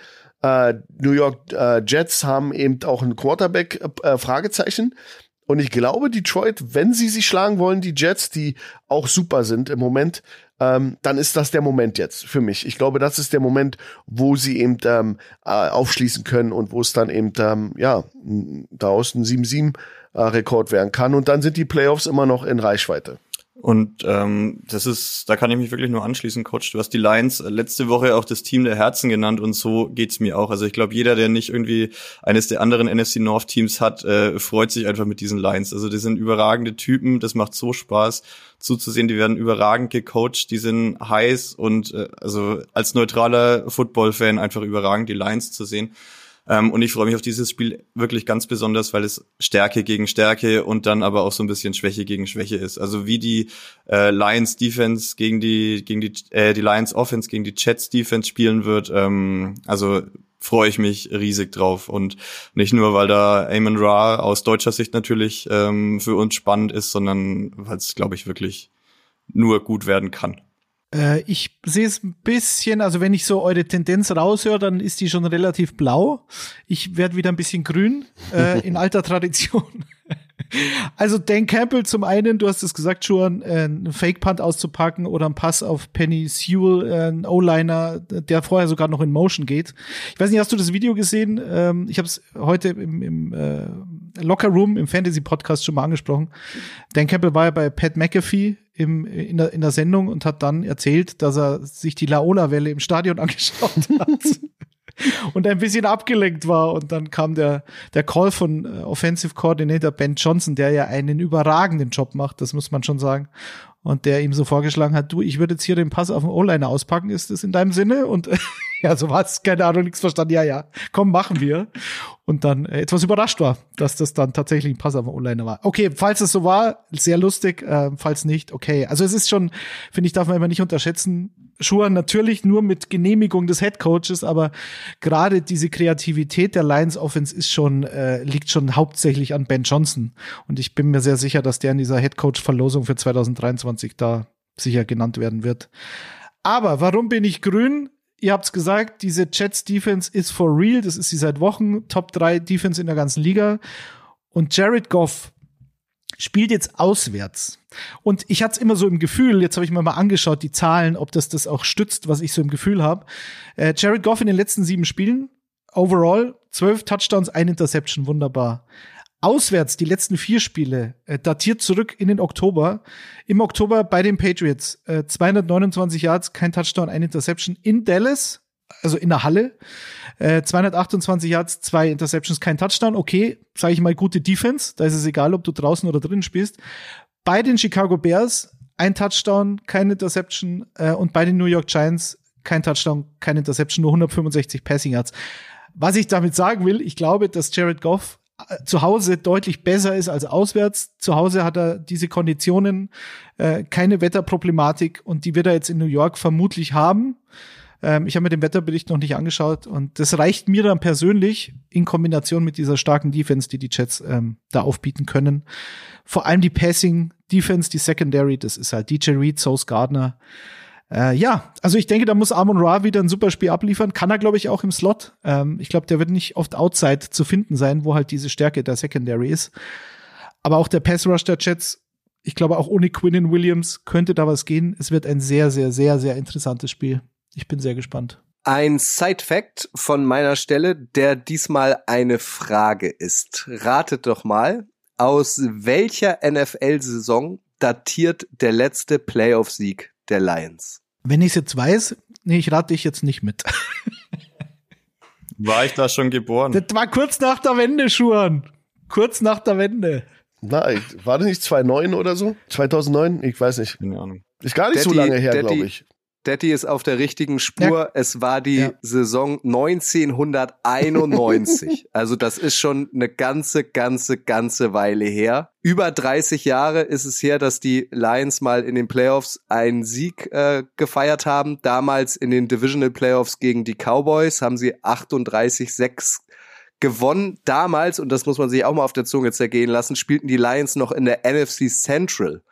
Äh, New York äh, Jets haben eben auch ein Quarterback äh, Fragezeichen. Und ich glaube, Detroit, wenn sie sich schlagen wollen, die Jets, die auch super sind im Moment, ähm, dann ist das der Moment jetzt für mich. Ich glaube, das ist der Moment, wo sie eben ähm, äh, aufschließen können und wo es dann eben, ähm, ja, daraus ein 7-7 äh, Rekord werden kann. Und dann sind die Playoffs immer noch in Reichweite. Und ähm, das ist, da kann ich mich wirklich nur anschließen, Coach. Du hast die Lions letzte Woche auch das Team der Herzen genannt und so geht's mir auch. Also ich glaube, jeder, der nicht irgendwie eines der anderen NFC North Teams hat, äh, freut sich einfach mit diesen Lions. Also die sind überragende Typen, das macht so Spaß zuzusehen. Die werden überragend gecoacht, die sind heiß und äh, also als neutraler Football-Fan einfach überragend, die Lions zu sehen. Ähm, und ich freue mich auf dieses Spiel wirklich ganz besonders, weil es Stärke gegen Stärke und dann aber auch so ein bisschen Schwäche gegen Schwäche ist. Also wie die äh, Lions Defense gegen die gegen die äh, die Lions Offense gegen die Jets Defense spielen wird. Ähm, also freue ich mich riesig drauf und nicht nur, weil da Amon Ra aus deutscher Sicht natürlich ähm, für uns spannend ist, sondern weil es, glaube ich, wirklich nur gut werden kann. Äh, ich sehe es ein bisschen, also wenn ich so eure Tendenz raushöre, dann ist die schon relativ blau. Ich werde wieder ein bisschen grün, äh, in alter Tradition. <laughs> Also Dan Campbell zum einen, du hast es gesagt schon, äh, einen Fake-Punt auszupacken oder einen Pass auf Penny Sewell, äh, ein O-Liner, der vorher sogar noch in Motion geht. Ich weiß nicht, hast du das Video gesehen? Ähm, ich habe es heute im, im äh, Locker Room, im Fantasy-Podcast schon mal angesprochen. Dan Campbell war ja bei Pat McAfee im, in, der, in der Sendung und hat dann erzählt, dass er sich die Laola-Welle im Stadion <laughs> angeschaut hat. und ein bisschen abgelenkt war. Und dann kam der, der Call von äh, Offensive Coordinator Ben Johnson, der ja einen überragenden Job macht, das muss man schon sagen. Und der ihm so vorgeschlagen hat, du, ich würde jetzt hier den Pass auf den O-Liner auspacken, ist das in deinem Sinne? Und <laughs> ja, so war es, keine Ahnung, nichts verstanden. Ja, ja, komm, machen wir. Und dann äh, etwas überrascht war, dass das dann tatsächlich ein Pass auf den O-Liner war. Okay, falls es so war, sehr lustig, äh, falls nicht, okay. Also es ist schon, finde ich, darf man immer nicht unterschätzen, Schuhe natürlich nur mit Genehmigung des Head Coaches, aber gerade diese Kreativität der Lions Offense ist schon äh, liegt schon hauptsächlich an Ben Johnson und ich bin mir sehr sicher, dass der in dieser Head Coach Verlosung für 2023 da sicher genannt werden wird. Aber warum bin ich grün? Ihr habt's gesagt, diese Jets Defense ist for real, das ist sie seit Wochen Top 3 Defense in der ganzen Liga und Jared Goff spielt jetzt auswärts. Und ich hatte es immer so im Gefühl, jetzt habe ich mir mal angeschaut, die Zahlen, ob das das auch stützt, was ich so im Gefühl habe. Äh, Jared Goff in den letzten sieben Spielen, overall, zwölf Touchdowns, ein Interception, wunderbar. Auswärts die letzten vier Spiele, äh, datiert zurück in den Oktober. Im Oktober bei den Patriots, äh, 229 Yards, kein Touchdown, ein Interception in Dallas, also in der Halle. Äh, 228 Yards, zwei Interceptions, kein Touchdown. Okay, sage ich mal, gute Defense. Da ist es egal, ob du draußen oder drin spielst. Bei den Chicago Bears ein Touchdown, kein Interception äh, und bei den New York Giants kein Touchdown, kein Interception, nur 165 Passing Yards. Was ich damit sagen will, ich glaube, dass Jared Goff äh, zu Hause deutlich besser ist als auswärts. Zu Hause hat er diese Konditionen, äh, keine Wetterproblematik und die wird er jetzt in New York vermutlich haben. Ähm, ich habe mir den Wetterbericht noch nicht angeschaut und das reicht mir dann persönlich in Kombination mit dieser starken Defense, die die Jets ähm, da aufbieten können. Vor allem die Passing Defense, die Secondary, das ist halt DJ Reed, Sauce Gardner. Äh, ja, also ich denke, da muss Amon Ra wieder ein super Spiel abliefern. Kann er, glaube ich, auch im Slot. Ähm, ich glaube, der wird nicht oft outside zu finden sein, wo halt diese Stärke der Secondary ist. Aber auch der Pass Rush der Jets, ich glaube, auch ohne Quinnen Williams könnte da was gehen. Es wird ein sehr, sehr, sehr, sehr interessantes Spiel. Ich bin sehr gespannt. Ein Side-Fact von meiner Stelle, der diesmal eine Frage ist. Ratet doch mal, aus welcher NFL-Saison datiert der letzte Playoff-Sieg der Lions? Wenn ich es jetzt weiß, nee, ich rate dich jetzt nicht mit. <laughs> War ich da schon geboren? Das war kurz nach der Wende, Schuhan. Kurz nach der Wende. Nein, war das nicht 2009 oder so? 2009? Ich weiß nicht. Keine Ahnung. Ist gar nicht Daddy, so lange her, glaube ich. Daddy ist auf der richtigen Spur. Ja. Es war die Ja. Saison 1991. <laughs> also das ist schon eine ganze, ganze, ganze Weile her. Über 30 Jahre ist es her, dass die Lions mal in den Playoffs einen Sieg äh, gefeiert haben. Damals in den Divisional Playoffs gegen die Cowboys haben sie 38-6 gewonnen. Damals, und das muss man sich auch mal auf der Zunge zergehen lassen, spielten die Lions noch in der NFC Central.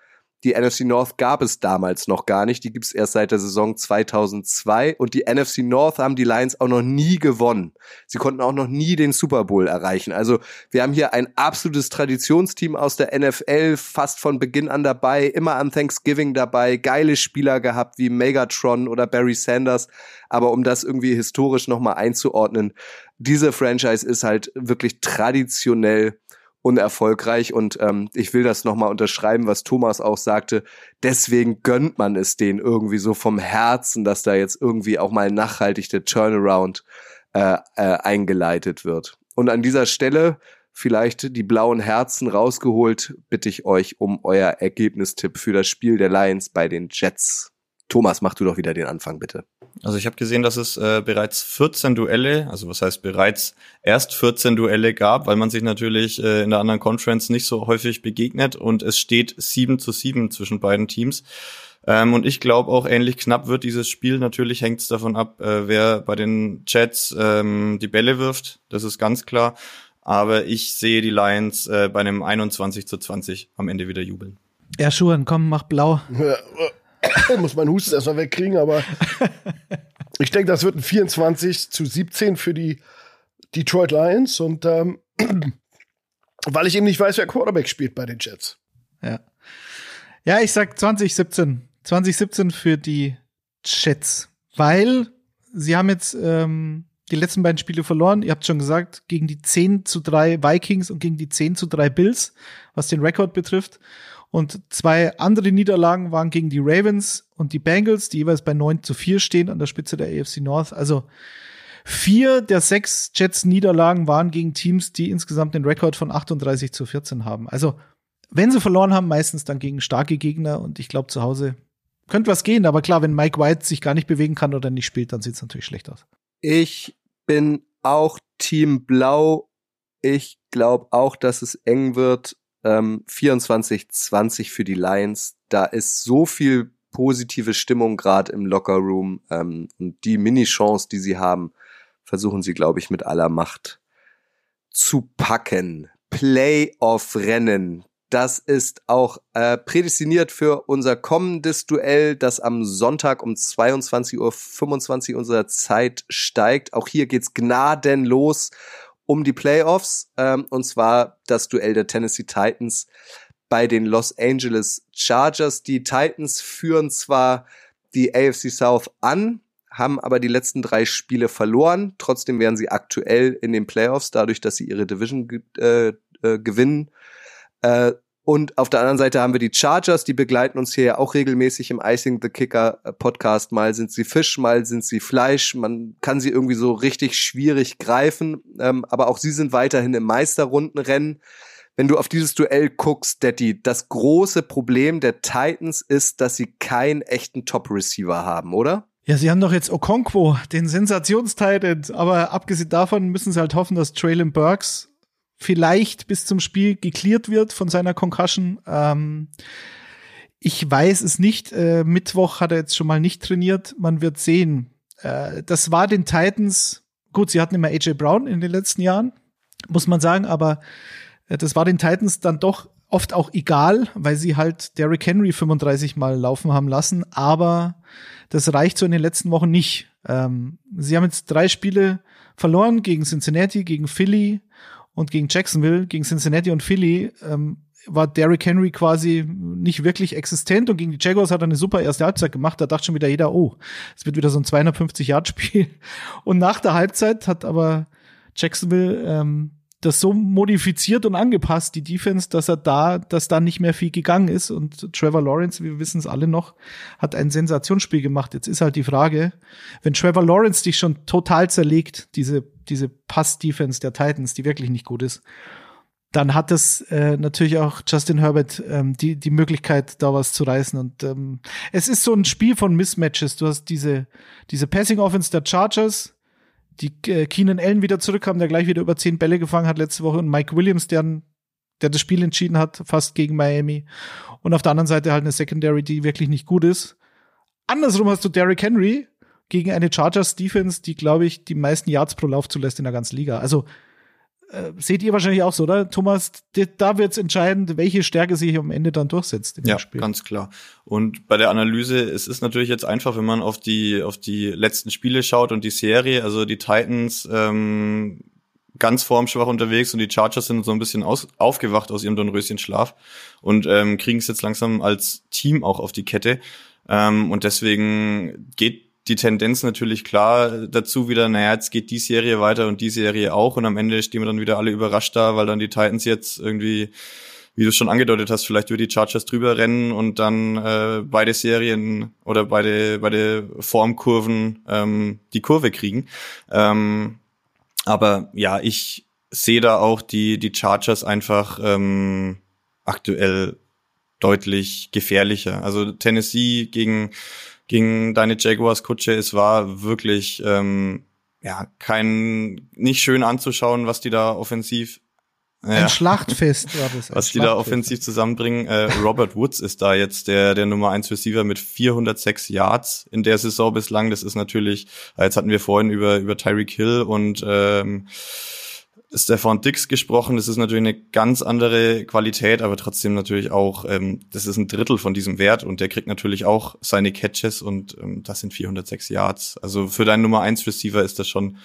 Die NFC North gab es damals noch gar nicht. Die gibt es erst seit der Saison 2002. Und die NFC North haben die Lions auch noch nie gewonnen. Sie konnten auch noch nie den Super Bowl erreichen. Also wir haben hier ein absolutes Traditionsteam aus der NFL, fast von Beginn an dabei, immer an Thanksgiving dabei, geile Spieler gehabt wie Megatron oder Barry Sanders. Aber um das irgendwie historisch nochmal einzuordnen, diese Franchise ist halt wirklich traditionell unerfolgreich und ähm, ich will das nochmal unterschreiben, was Thomas auch sagte. Deswegen gönnt man es denen irgendwie so vom Herzen, dass da jetzt irgendwie auch mal nachhaltig der Turnaround äh, äh, eingeleitet wird. Und an dieser Stelle vielleicht die blauen Herzen rausgeholt, bitte ich euch um euer Ergebnistipp für das Spiel der Lions bei den Jets. Thomas, mach du doch wieder den Anfang, bitte. Also ich habe gesehen, dass es äh, bereits 14 Duelle, also was heißt bereits erst 14 Duelle gab, weil man sich natürlich äh, in der anderen Conference nicht so häufig begegnet und es steht 7 zu 7 zwischen beiden Teams. Ähm, und ich glaube auch ähnlich knapp wird dieses Spiel. Natürlich hängt es davon ab, äh, wer bei den Jets ähm, die Bälle wirft. Das ist ganz klar. Aber ich sehe die Lions äh, bei einem 21 zu 20 am Ende wieder jubeln. Ja, Schuhan, komm, mach blau. Muss mein Husten erstmal wegkriegen, aber <laughs> ich denke, das wird ein 24 zu 17 für die Detroit Lions und ähm, <clears throat> weil ich eben nicht weiß, wer Quarterback spielt bei den Jets. Ja. Ja, ich sag 2017. 2017 für die Jets. Weil sie haben jetzt ähm, die letzten beiden Spiele verloren. Ihr habt schon gesagt, gegen die 10 zu 3 Vikings und gegen die 10 zu 3 Bills, was den Rekord betrifft. Und zwei andere Niederlagen waren gegen die Ravens und die Bengals, die jeweils bei 9 zu 4 stehen an der Spitze der AFC North. Also vier der sechs Jets Niederlagen waren gegen Teams, die insgesamt den Rekord von 38 zu 14 haben. Also wenn sie verloren haben, meistens dann gegen starke Gegner und ich glaube zu Hause könnte was gehen, aber klar, wenn Mike White sich gar nicht bewegen kann oder nicht spielt, dann sieht es natürlich schlecht aus. Ich bin auch Team Blau. Ich glaube auch, dass es eng wird. Ähm, 24-20 für die Lions. Da ist so viel positive Stimmung gerade im Lockerroom. Ähm, und die Mini-Chance, die sie haben, versuchen sie, glaube ich, mit aller Macht zu packen. Playoff-Rennen. Das ist auch äh, prädestiniert für unser kommendes Duell, das am Sonntag um 22.25 Uhr unserer Zeit steigt. Auch hier geht's gnadenlos um die Playoffs. Ähm, und zwar das Duell der Tennessee Titans bei den Los Angeles Chargers. Die Titans führen zwar die AFC South an, haben aber die letzten drei Spiele verloren. Trotzdem wären sie aktuell in den Playoffs, dadurch, dass sie ihre Division äh, äh, gewinnen. Äh, und auf der anderen Seite haben wir die Chargers, die begleiten uns hier ja auch regelmäßig im Icing the Kicker äh, Podcast. Mal sind sie Fisch, mal sind sie Fleisch. Man kann sie irgendwie so richtig schwierig greifen. Ähm, aber auch sie sind weiterhin im Meisterrundenrennen. Wenn du auf dieses Duell guckst, Daddy, das große Problem der Titans ist, dass sie keinen echten Top-Receiver haben, oder? Ja, sie haben doch jetzt Okonkwo, den Sensationstitan, aber abgesehen davon müssen sie halt hoffen, dass Traylon Burks vielleicht bis zum Spiel geklärt wird von seiner Concussion. Ähm, ich weiß es nicht. Äh, Mittwoch hat er jetzt schon mal nicht trainiert. Man wird sehen. Äh, das war den Titans, gut, sie hatten immer AJ Brown in den letzten Jahren, muss man sagen, aber äh, das war den Titans dann doch oft auch egal, weil sie halt Derrick Henry 35 Mal laufen haben lassen, aber das reicht so in den letzten Wochen nicht. Ähm, sie haben jetzt drei Spiele verloren gegen Cincinnati, gegen Philly und gegen Jacksonville. Gegen Cincinnati und Philly ähm, war Derrick Henry quasi nicht wirklich existent und gegen die Jaguars hat er eine super erste Halbzeit gemacht. Da dachte schon wieder jeder, oh, es wird wieder so ein 250-Yard-Spiel. <laughs> Und nach der Halbzeit hat aber Jacksonville ähm, das so modifiziert und angepasst, die Defense, dass er da, dass da nicht mehr viel gegangen ist. Und Trevor Lawrence, wir wissen es alle noch, hat ein Sensationsspiel gemacht. Jetzt ist halt die Frage, wenn Trevor Lawrence dich schon total zerlegt, diese, diese Pass-Defense der Titans, die wirklich nicht gut ist, dann hat es äh, natürlich auch Justin Herbert ähm, die, die Möglichkeit, da was zu reißen. Und ähm, es ist so ein Spiel von Mismatches. Du hast diese, diese Passing Offense der Chargers, die äh, Keenan Allen wieder zurückkam, der gleich wieder über zehn Bälle gefangen hat letzte Woche und Mike Williams, der, der das Spiel entschieden hat, fast gegen Miami. Und auf der anderen Seite halt eine Secondary, die wirklich nicht gut ist. Andersrum hast du Derrick Henry gegen eine Chargers Defense, die, glaube ich, die meisten Yards pro Lauf zulässt in der ganzen Liga. Also äh, seht ihr wahrscheinlich auch so, oder? Thomas, da wird es entscheidend, welche Stärke sich am Ende dann durchsetzt. ja, Spiel. ganz klar. Und bei der Analyse, es ist natürlich jetzt einfach, wenn man auf die, auf die letzten Spiele schaut und die Serie, also die Titans ähm, ganz formschwach unterwegs und die Chargers sind so ein bisschen aus, aufgewacht aus ihrem Dornröschenschlaf und ähm, kriegen es jetzt langsam als Team auch auf die Kette. Ähm, und deswegen geht die Tendenz natürlich klar dazu wieder, naja, jetzt geht die Serie weiter und die Serie auch und am Ende stehen wir dann wieder alle überrascht da, weil dann die Titans jetzt irgendwie, wie du schon angedeutet hast, vielleicht über die Chargers drüber rennen und dann äh, beide Serien oder beide, beide Formkurven ähm, die Kurve kriegen. Ähm, aber ja, ich sehe da auch die, die Chargers einfach ähm, aktuell deutlich gefährlicher. Also Tennessee gegen gegen deine Jaguars Kutsche. Es war wirklich ähm, ja kein nicht schön anzuschauen, was die da offensiv ein ja. Schlachtfest war das. <laughs> Was die da offensiv zusammenbringen. Äh, Robert Woods ist da jetzt der, der Nummer 1 Receiver mit 406 Yards in der Saison bislang. Das ist natürlich, äh, jetzt hatten wir vorhin über, über Tyreek Hill und ähm, Stefan Dix gesprochen. Das ist natürlich eine ganz andere Qualität, aber trotzdem natürlich auch, ähm, das ist ein Drittel von diesem Wert und der kriegt natürlich auch seine Catches und ähm, das sind 406 Yards. Also für deinen Nummer 1 Receiver ist das schon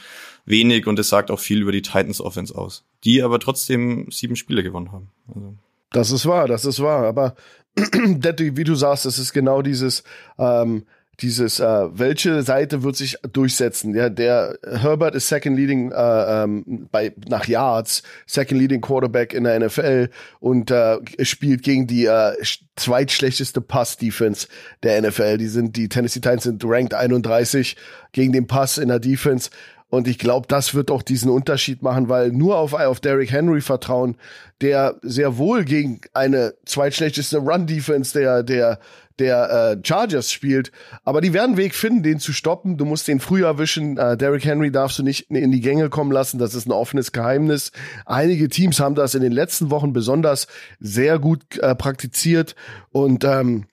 wenig und es sagt auch viel über die Titans Offense aus, die aber trotzdem sieben Spiele gewonnen haben. Also. Das ist wahr, das ist wahr, aber <clears throat> wie du sagst, es ist genau dieses, ähm, dieses, äh, welche Seite wird sich durchsetzen? Ja, der Herbert ist Second Leading äh, ähm, bei nach Yards, Second Leading Quarterback in der NFL und äh, spielt gegen die äh, zweitschlechteste Pass-Defense der NFL. Die sind die Tennessee Titans sind ranked 31 gegen den Pass in der Defense. Und ich glaube, das wird auch diesen Unterschied machen, weil nur auf, auf Derrick Henry vertrauen, der sehr wohl gegen eine zweitschlechteste Run-Defense der, der der äh, Chargers spielt. Aber die werden einen Weg finden, den zu stoppen. Du musst den früh erwischen. Äh, Derrick Henry darfst du nicht in die Gänge kommen lassen. Das ist ein offenes Geheimnis. Einige Teams haben das in den letzten Wochen besonders sehr gut äh, praktiziert und ähm,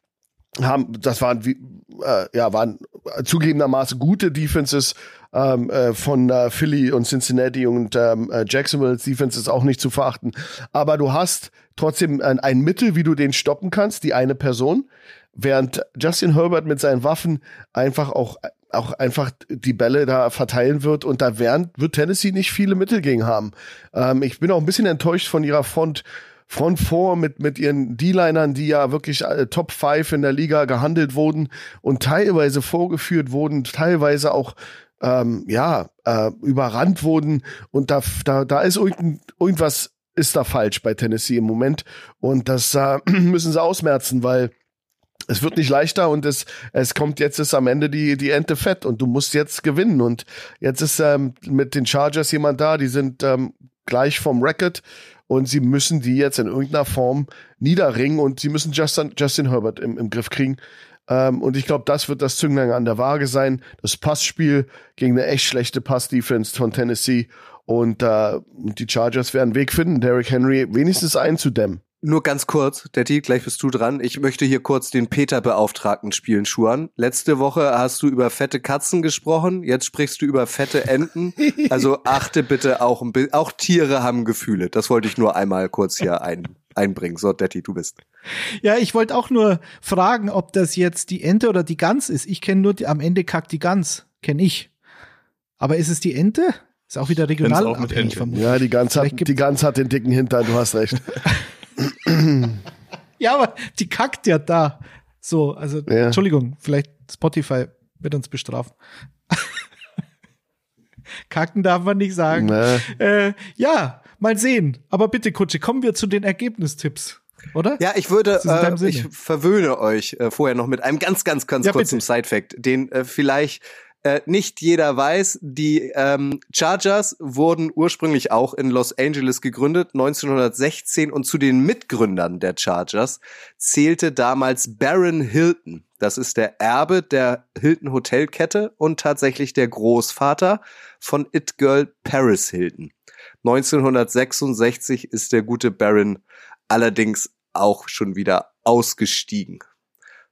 haben, das waren, äh, ja, waren zugegebenermaßen gute Defenses ähm, äh, von äh, Philly und Cincinnati und ähm, äh, Jacksonville Defense ist auch nicht zu verachten. Aber du hast trotzdem ein, ein Mittel, wie du den stoppen kannst, die eine Person während Justin Herbert mit seinen Waffen einfach auch auch einfach die Bälle da verteilen wird und da werden, wird Tennessee nicht viele Mittel gegen haben. Ähm, ich bin auch ein bisschen enttäuscht von ihrer Front, Front 4 mit, mit ihren D-Linern, die ja wirklich äh, Top 5 in der Liga gehandelt wurden und teilweise vorgeführt wurden, teilweise auch ähm, ja, äh, überrannt wurden und da, da, da ist irgend, irgendwas ist da falsch bei Tennessee im Moment und das äh, <clears throat> müssen sie ausmerzen, weil es wird nicht leichter und es, es kommt jetzt ist am Ende die, die Ente fett und du musst jetzt gewinnen. Und jetzt ist ähm, mit den Chargers jemand da, die sind ähm, gleich vom Record und sie müssen die jetzt in irgendeiner Form niederringen und sie müssen Justin, Justin Herbert im, im Griff kriegen. Ähm, und ich glaube, das wird das Zünglein an der Waage sein. Das Passspiel gegen eine echt schlechte Pass-Defense von Tennessee. Und äh, die Chargers werden einen Weg finden, Derrick Henry wenigstens einzudämmen. Nur ganz kurz, Detti, gleich bist du dran. Ich möchte hier kurz den Peter-Beauftragten spielen, Schuan. Letzte Woche hast du über fette Katzen gesprochen, jetzt sprichst du über fette Enten. <laughs> Also achte bitte auch, ein bi- auch Tiere haben Gefühle. Das wollte ich nur einmal kurz hier ein, einbringen. So, Detti, du bist. Ja, ich wollte auch nur fragen, ob das jetzt die Ente oder die Gans ist. Ich kenne nur die, am Ende kackt die Gans, kenne ich. Aber ist es die Ente? Ist auch wieder regional auch mit abhängig Ente. vom Ja, die Gans, hat, die Gans hat den dicken Hintern, du hast recht. <laughs> Ja, aber die kackt ja da. So, also Ja. Entschuldigung, vielleicht Spotify wird uns bestrafen. <laughs> Kacken darf man nicht sagen. Äh, ja, mal sehen. Aber bitte, Kutsche, kommen wir zu den Ergebnistipps, oder? Ja, ich würde, äh, ich verwöhne euch äh, vorher noch mit einem ganz, ganz, ganz Ja, kurzen. Side-Fact, den äh, vielleicht äh, nicht jeder weiß. Die ähm, Chargers wurden ursprünglich auch in Los Angeles gegründet, 1916, und zu den Mitgründern der Chargers zählte damals Baron Hilton. Das ist der Erbe der Hilton Hotelkette und tatsächlich der Großvater von It Girl Paris Hilton. 1966 ist der gute Baron allerdings auch schon wieder ausgestiegen.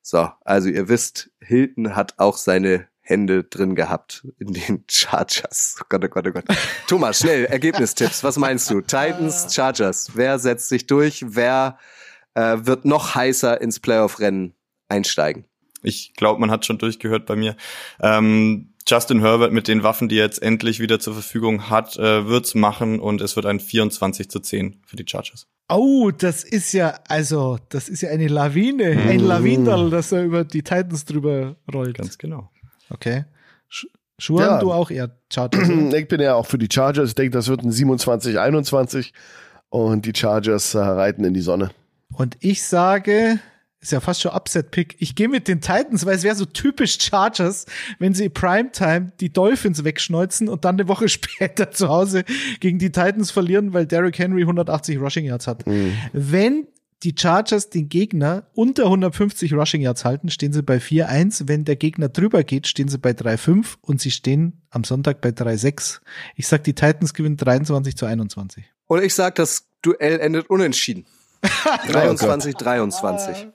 So, also ihr wisst, Hilton hat auch seine Hände drin gehabt in den <laughs> Chargers. Oh Gott, oh Gott, oh Gott. Thomas, schnell, Ergebnistipps. Was meinst du? Titans, Chargers. Wer setzt sich durch? Wer äh, wird noch heißer ins Playoff-Rennen einsteigen? Ich glaube, man hat schon durchgehört bei mir. Ähm, Justin Herbert mit den Waffen, die er jetzt endlich wieder zur Verfügung hat, äh, wird's machen und es wird ein 24 zu 10 für die Chargers. Oh, das ist ja, also, das ist ja eine Lawine, ein Lawinderl, das da über die Titans drüber rollt. Ganz genau. Okay. Sch Schuhan, Ja. du auch eher Chargers. <clears throat> Ich bin ja auch für die Chargers. Ich denke, das wird ein 27-21 und die Chargers äh, reiten in die Sonne. Und ich sage, ist ja fast schon Upset-Pick. Ich gehe mit den Titans, weil es wäre so typisch Chargers, wenn sie Primetime die Dolphins wegschneuzen und dann eine Woche <laughs> später zu Hause gegen die Titans verlieren, weil Derrick Henry 180 Rushing Yards hat. Wenn die Chargers den Gegner unter 150 Rushing Yards halten, stehen sie bei 4-1. Wenn der Gegner drüber geht, stehen sie bei 3-5 und sie stehen am Sonntag bei 3-6. Ich sag, die Titans gewinnen 23 zu 21. Und ich sag, das Duell endet unentschieden. <laughs> 23, 23.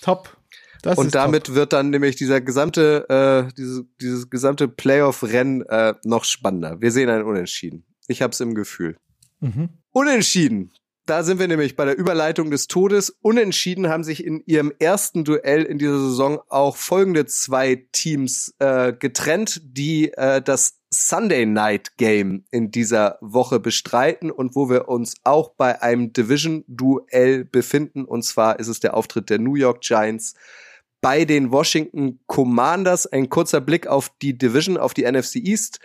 Top. Das Und ist top. damit wird dann nämlich dieser gesamte, äh, dieses, dieses gesamte Playoff-Rennen äh, noch spannender. Wir sehen ein Unentschieden. Ich hab's im Gefühl. Mhm. Unentschieden. Da sind wir nämlich bei der Überleitung des Todes. Unentschieden haben sich in ihrem ersten Duell in dieser Saison auch folgende zwei Teams äh, getrennt, die äh, das Sunday Night Game in dieser Woche bestreiten und wo wir uns auch bei einem Division-Duell befinden. Und zwar ist es der Auftritt der New York Giants bei den Washington Commanders. Ein kurzer Blick auf die Division, auf die NFC East.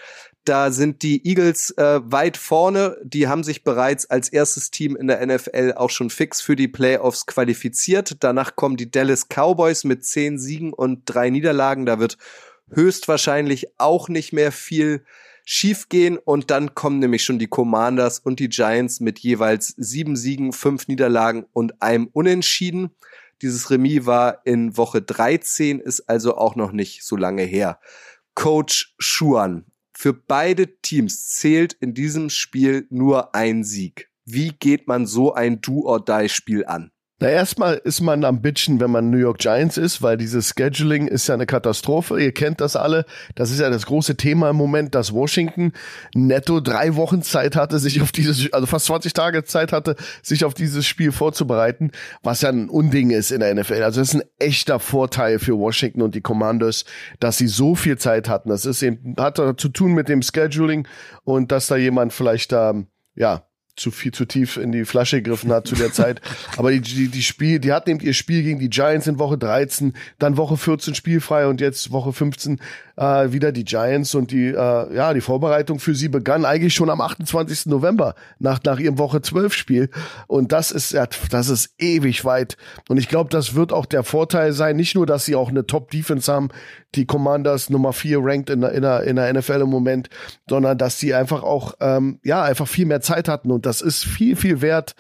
Da sind die Eagles äh, weit vorne. Die haben sich bereits als erstes Team in der NFL auch schon fix für die Playoffs qualifiziert. Danach kommen die Dallas Cowboys mit zehn Siegen und drei Niederlagen. Da wird höchstwahrscheinlich auch nicht mehr viel schiefgehen. Und dann kommen nämlich schon die Commanders und die Giants mit jeweils sieben Siegen, fünf Niederlagen und einem Unentschieden. Dieses Remis war in Woche 13, ist also auch noch nicht so lange her. Coach Schuan, für beide Teams zählt in diesem Spiel nur ein Sieg. Wie geht man so ein Do-or-Die-Spiel an? Na, erstmal ist man am Bitchen, wenn man New York Giants ist, weil dieses Scheduling ist ja eine Katastrophe. Ihr kennt das alle. Das ist ja das große Thema im Moment, dass Washington netto drei Wochen Zeit hatte, sich auf dieses, also fast 20 Tage Zeit hatte, sich auf dieses Spiel vorzubereiten, was ja ein Unding ist in der NFL. Also das ist ein echter Vorteil für Washington und die Commanders, dass sie so viel Zeit hatten. Das ist eben, hat zu tun mit dem Scheduling und dass da jemand vielleicht da, ja, zu viel zu tief in die Flasche gegriffen hat zu der Zeit. <laughs> Aber die, die, die Spiel, die hatten eben ihr Spiel gegen die Giants in Woche 13, dann Woche 14 spielfrei und jetzt Woche 15 äh, wieder die Giants und die, äh, ja, die Vorbereitung für sie begann eigentlich schon am 28. November nach, nach ihrem Woche 12 Spiel. Und das ist, ja, das ist ewig weit. Und ich glaube, das wird auch der Vorteil sein, nicht nur, dass sie auch eine Top-Defense haben, die Commanders Nummer 4 ranked in der, in, der, in der NFL im Moment, sondern dass sie einfach auch, ähm, ja, einfach viel mehr Zeit hatten. Und das ist viel, viel wert,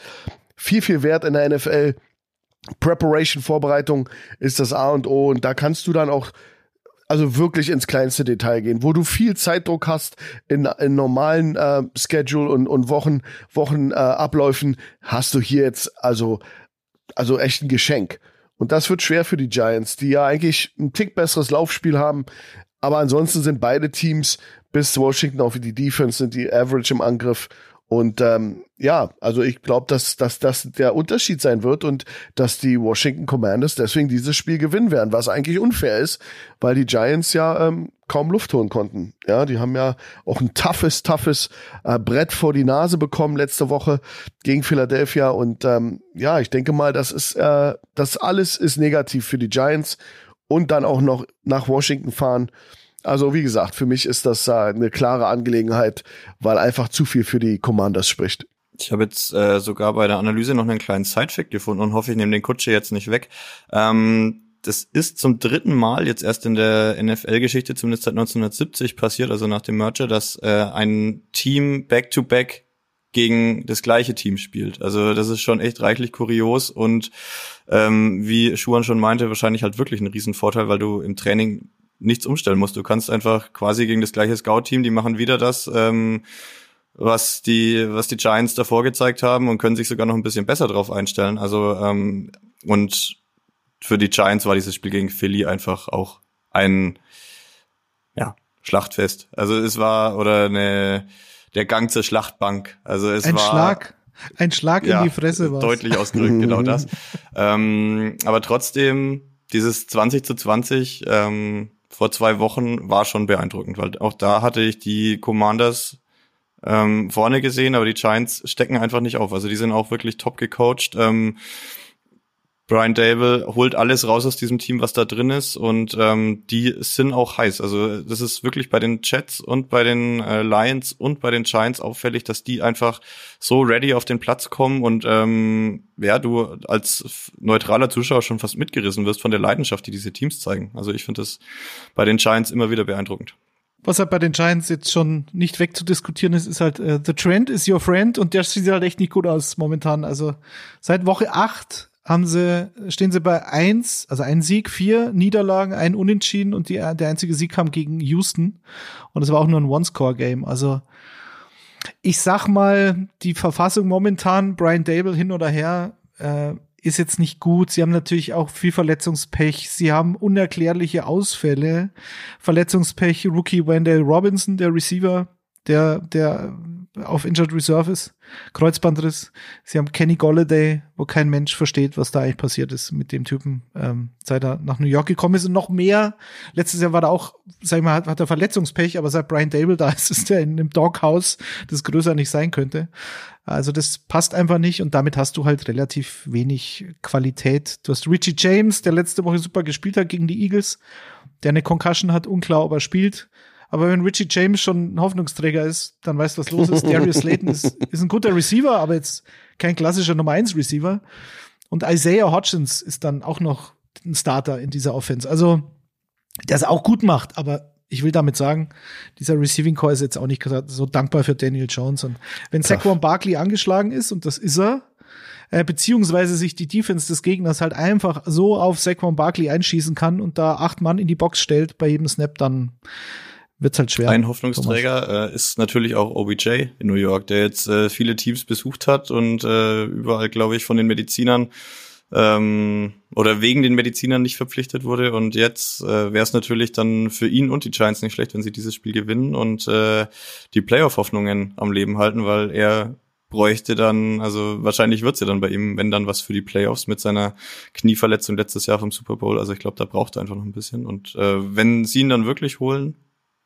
viel, viel wert in der NFL. Preparation, Vorbereitung ist das A und O. Und da kannst du dann auch also wirklich ins kleinste Detail gehen, wo du viel Zeitdruck hast in, in normalen äh, Schedule und, und Wochen, Wochen äh, hast du hier jetzt also, also echt ein Geschenk. Und das wird schwer für die Giants, die ja eigentlich ein Tick besseres Laufspiel haben. Aber ansonsten sind beide Teams bis Washington auch wie die Defense sind die Average im Angriff und ähm, ja, also ich glaube, dass, dass das der Unterschied sein wird und dass die Washington Commanders deswegen dieses Spiel gewinnen werden, was eigentlich unfair ist, weil die Giants ja ähm, kaum Luft holen konnten. Ja, die haben ja auch ein toughes, toughes äh, Brett vor die Nase bekommen letzte Woche gegen Philadelphia und ähm, ja, ich denke mal, das ist äh, das alles ist negativ für die Giants und dann auch noch nach Washington fahren. Also wie gesagt, für mich ist das eine klare Angelegenheit, weil einfach zu viel für die Commanders spricht. Ich habe jetzt äh, sogar bei der Analyse noch einen kleinen Sidefact gefunden und hoffe, ich nehme den Kutsche jetzt nicht weg. Ähm, das ist zum dritten Mal jetzt erst in der NFL-Geschichte, zumindest seit 1970 passiert, also nach dem Merger, dass äh, ein Team back-to-back -back gegen das gleiche Team spielt. Also das ist schon echt reichlich kurios und ähm, wie Schuhan schon meinte, wahrscheinlich halt wirklich ein Riesenvorteil, weil du im Training nichts umstellen musst. Du kannst einfach quasi gegen das gleiche Scout-Team, die machen wieder das, ähm, was die, was die Giants davor gezeigt haben und können sich sogar noch ein bisschen besser drauf einstellen. Also ähm, und für die Giants war dieses Spiel gegen Philly einfach auch ein ja, Schlachtfest. Also es war oder eine der Gang zur Schlachtbank. Also es ein war Schlag, ein Schlag ja, in die Fresse war. Deutlich ausgedrückt, genau das. <laughs> Ähm, aber trotzdem dieses 20 zu 20 ähm, vor zwei Wochen war schon beeindruckend, weil auch da hatte ich die Commanders ähm, vorne gesehen, aber die Giants stecken einfach nicht auf. Also die sind auch wirklich top gecoacht. Ähm, Brian Dable holt alles raus aus diesem Team, was da drin ist und ähm, die sind auch heiß. Also das ist wirklich bei den Jets und bei den äh, Lions und bei den Giants auffällig, dass die einfach so ready auf den Platz kommen und ähm, ja, du als neutraler Zuschauer schon fast mitgerissen wirst von der Leidenschaft, die diese Teams zeigen. Also ich finde das bei den Giants immer wieder beeindruckend. Was halt bei den Giants jetzt schon nicht wegzudiskutieren ist, ist halt, äh, the trend is your friend und der sieht halt echt nicht gut aus momentan. Also seit Woche acht haben sie, stehen sie bei eins, also ein Sieg, vier Niederlagen, ein Unentschieden und die, der einzige Sieg kam gegen Houston. Und es war auch nur ein One-Score-Game. Also ich sag mal, die Verfassung momentan, Brian Dable hin oder her, äh, ist jetzt nicht gut. Sie haben natürlich auch viel Verletzungspech. Sie haben unerklärliche Ausfälle. Verletzungspech, Rookie Wendell Robinson, der Receiver, der, der auf Injured Reserve ist, Kreuzbandriss. Sie haben Kenny Golladay, wo kein Mensch versteht, was da eigentlich passiert ist mit dem Typen, ähm, seit er nach New York gekommen ist und noch mehr. Letztes Jahr war er auch, sag ich mal, hat, hat er Verletzungspech, aber seit Brian Dable da ist, <laughs> ist er in einem Doghouse, das größer nicht sein könnte. Also das passt einfach nicht und damit hast du halt relativ wenig Qualität. Du hast Richie James, der letzte Woche super gespielt hat gegen die Eagles, der eine Concussion hat, unklar, ob er spielt. Aber wenn Richie James schon ein Hoffnungsträger ist, dann weißt du, was los ist. Darius Slayton ist, ist ein guter Receiver, aber jetzt kein klassischer Nummer 1 Receiver. Und Isaiah Hodgins ist dann auch noch ein Starter in dieser Offense. Also, der es auch gut macht, aber ich will damit sagen, dieser Receiving Core ist jetzt auch nicht so dankbar für Daniel Jones. Und wenn Saquon Barkley angeschlagen ist, und das ist er, äh, beziehungsweise sich die Defense des Gegners halt einfach so auf Saquon Barkley einschießen kann und da acht Mann in die Box stellt bei jedem Snap, dann wird's halt schwer. Ein Hoffnungsträger äh, ist natürlich auch OBJ in New York, der jetzt äh, viele Teams besucht hat und äh, überall, glaube ich, von den Medizinern ähm, oder wegen den Medizinern nicht verpflichtet wurde. Und jetzt äh, wäre es natürlich dann für ihn und die Giants nicht schlecht, wenn sie dieses Spiel gewinnen und äh, die Playoff-Hoffnungen am Leben halten, weil er bräuchte dann, also wahrscheinlich wird's ja dann bei ihm, wenn dann was für die Playoffs mit seiner Knieverletzung letztes Jahr vom Super Bowl. Also ich glaube, da braucht er einfach noch ein bisschen. Und äh, wenn sie ihn dann wirklich holen,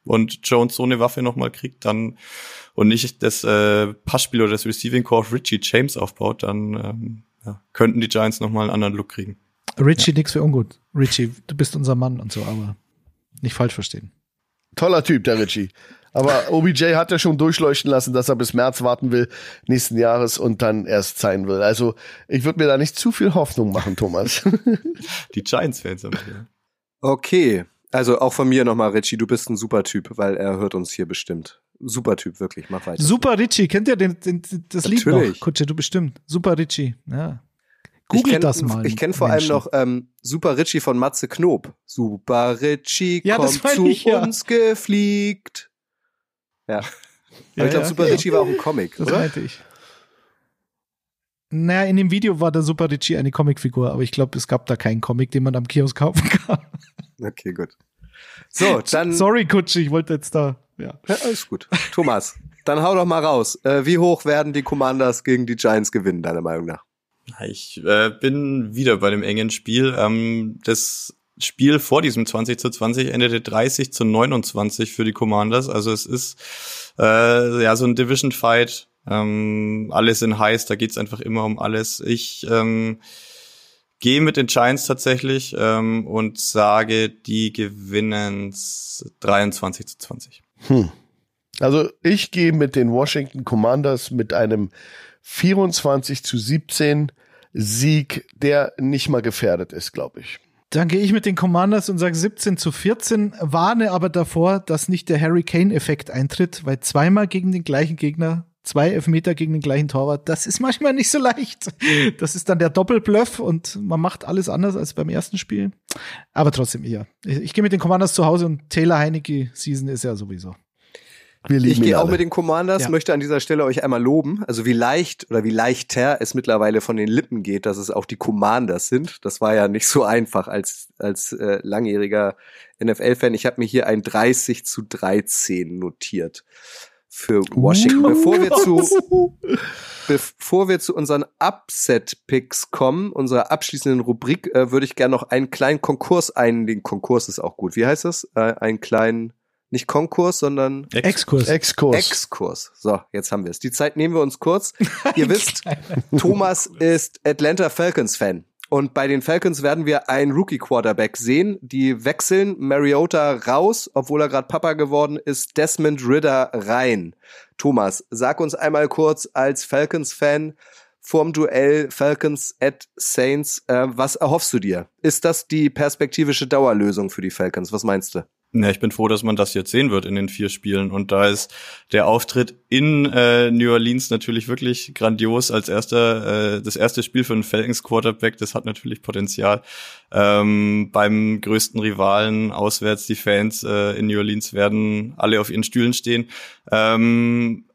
und Jones so eine Waffe nochmal kriegt, dann und nicht das äh, Passspiel oder das Receiving Core auf Richie James aufbaut, dann ähm, ja, könnten die Giants nochmal einen anderen Look kriegen. Richie, ja. nix für ungut. Richie, du bist unser Mann und so, aber nicht falsch verstehen. Toller Typ, der Richie. Aber <laughs> OBJ hat ja schon durchleuchten lassen, dass er bis März warten will, nächsten Jahres und dann erst sein will. Also ich würde mir da nicht zu viel Hoffnung machen, Thomas. <laughs> Die Giants-Fans haben hier. Okay, also auch von mir nochmal, Richie, du bist ein super Typ, weil er hört uns hier bestimmt. Super Typ, wirklich, mach weiter. Super Richie, kennt ihr den, den, das Lied Natürlich. noch? Kutsche, du bestimmt. Super Richie, ja. Google kenn, das mal. Ich kenne vor allem noch ähm, Super Richie von Matze Knob. Super Richie Ja, kommt zu ich, ja. uns gefliegt. Ja. <laughs> Aber Ja, ich glaube, Super. Richie war auch ein Comic, Das oder? meinte ich. Naja, in dem Video war der Super Richie eine Comicfigur, aber ich glaube, es gab da keinen Comic, den man am Kiosk kaufen <laughs> kann. Okay, gut. So, dann. Sorry, Kutsche, ich wollte jetzt da, ja. Ja, alles gut. Thomas, dann hau doch mal raus. Äh, wie hoch werden die Commanders gegen die Giants gewinnen, deiner Meinung nach? Ich äh, bin wieder bei dem engen Spiel. Ähm, das Spiel vor diesem 20 zu 20 endete 30 zu 29 für die Commanders. Also es ist äh, ja so ein Division Fight. Ähm, alle sind heiß, da geht's einfach immer um alles. Ich ähm, gehe mit den Giants tatsächlich ähm, und sage, die gewinnen 23 zu 20. Hm. Also ich gehe mit den Washington Commanders mit einem 24 zu 17 Sieg, der nicht mal gefährdet ist, glaube ich. Dann gehe ich mit den Commanders und sage 17 zu 14, warne aber davor, dass nicht der Harry Kane-Effekt eintritt, weil zweimal gegen den gleichen Gegner, zwei Elfmeter gegen den gleichen Torwart, das ist manchmal nicht so leicht. Das ist dann der Doppelbluff und man macht alles anders als beim ersten Spiel. Aber trotzdem, ja. Ich, ich gehe mit den Commanders zu Hause und Taylor Heinecke Season ist ja sowieso. Wir lieben Ich gehe auch mit den Commanders, Ja. möchte an dieser Stelle euch einmal loben. Also wie leicht oder wie leichter es mittlerweile von den Lippen geht, dass es auch die Commanders sind. Das war ja nicht so einfach als, als äh, langjähriger NFL-Fan. Ich habe mir hier ein 30 zu 13 notiert für Washington. Bevor wir zu <laughs> Bevor wir zu unseren Upset-Picks kommen, unserer abschließenden Rubrik, äh, würde ich gerne noch einen kleinen Konkurs einlegen. Konkurs ist auch gut. Wie heißt das? Äh, einen kleinen, nicht Konkurs, sondern Exkurs. Exkurs. Exkurs. So, jetzt haben wir es. Die Zeit nehmen wir uns kurz. <laughs> Ihr wisst, Thomas ist Atlanta Falcons Fan. Und bei den Falcons werden wir einen Rookie Quarterback sehen. Die wechseln Mariota raus, obwohl er gerade Papa geworden ist, Desmond Ritter rein. Thomas, sag uns einmal kurz als Falcons Fan vorm Duell Falcons at Saints, äh, was erhoffst du dir? Ist das die perspektivische Dauerlösung für die Falcons? Was meinst du? Ja, ich bin froh, dass man das jetzt sehen wird in den vier Spielen. Und da ist der Auftritt in äh, New Orleans natürlich wirklich grandios als erster, äh, das erste Spiel für einen Falcons Quarterback. Das hat natürlich Potenzial. Ähm, beim größten Rivalen auswärts, die Fans äh, in New Orleans werden alle auf ihren Stühlen stehen. Ähm,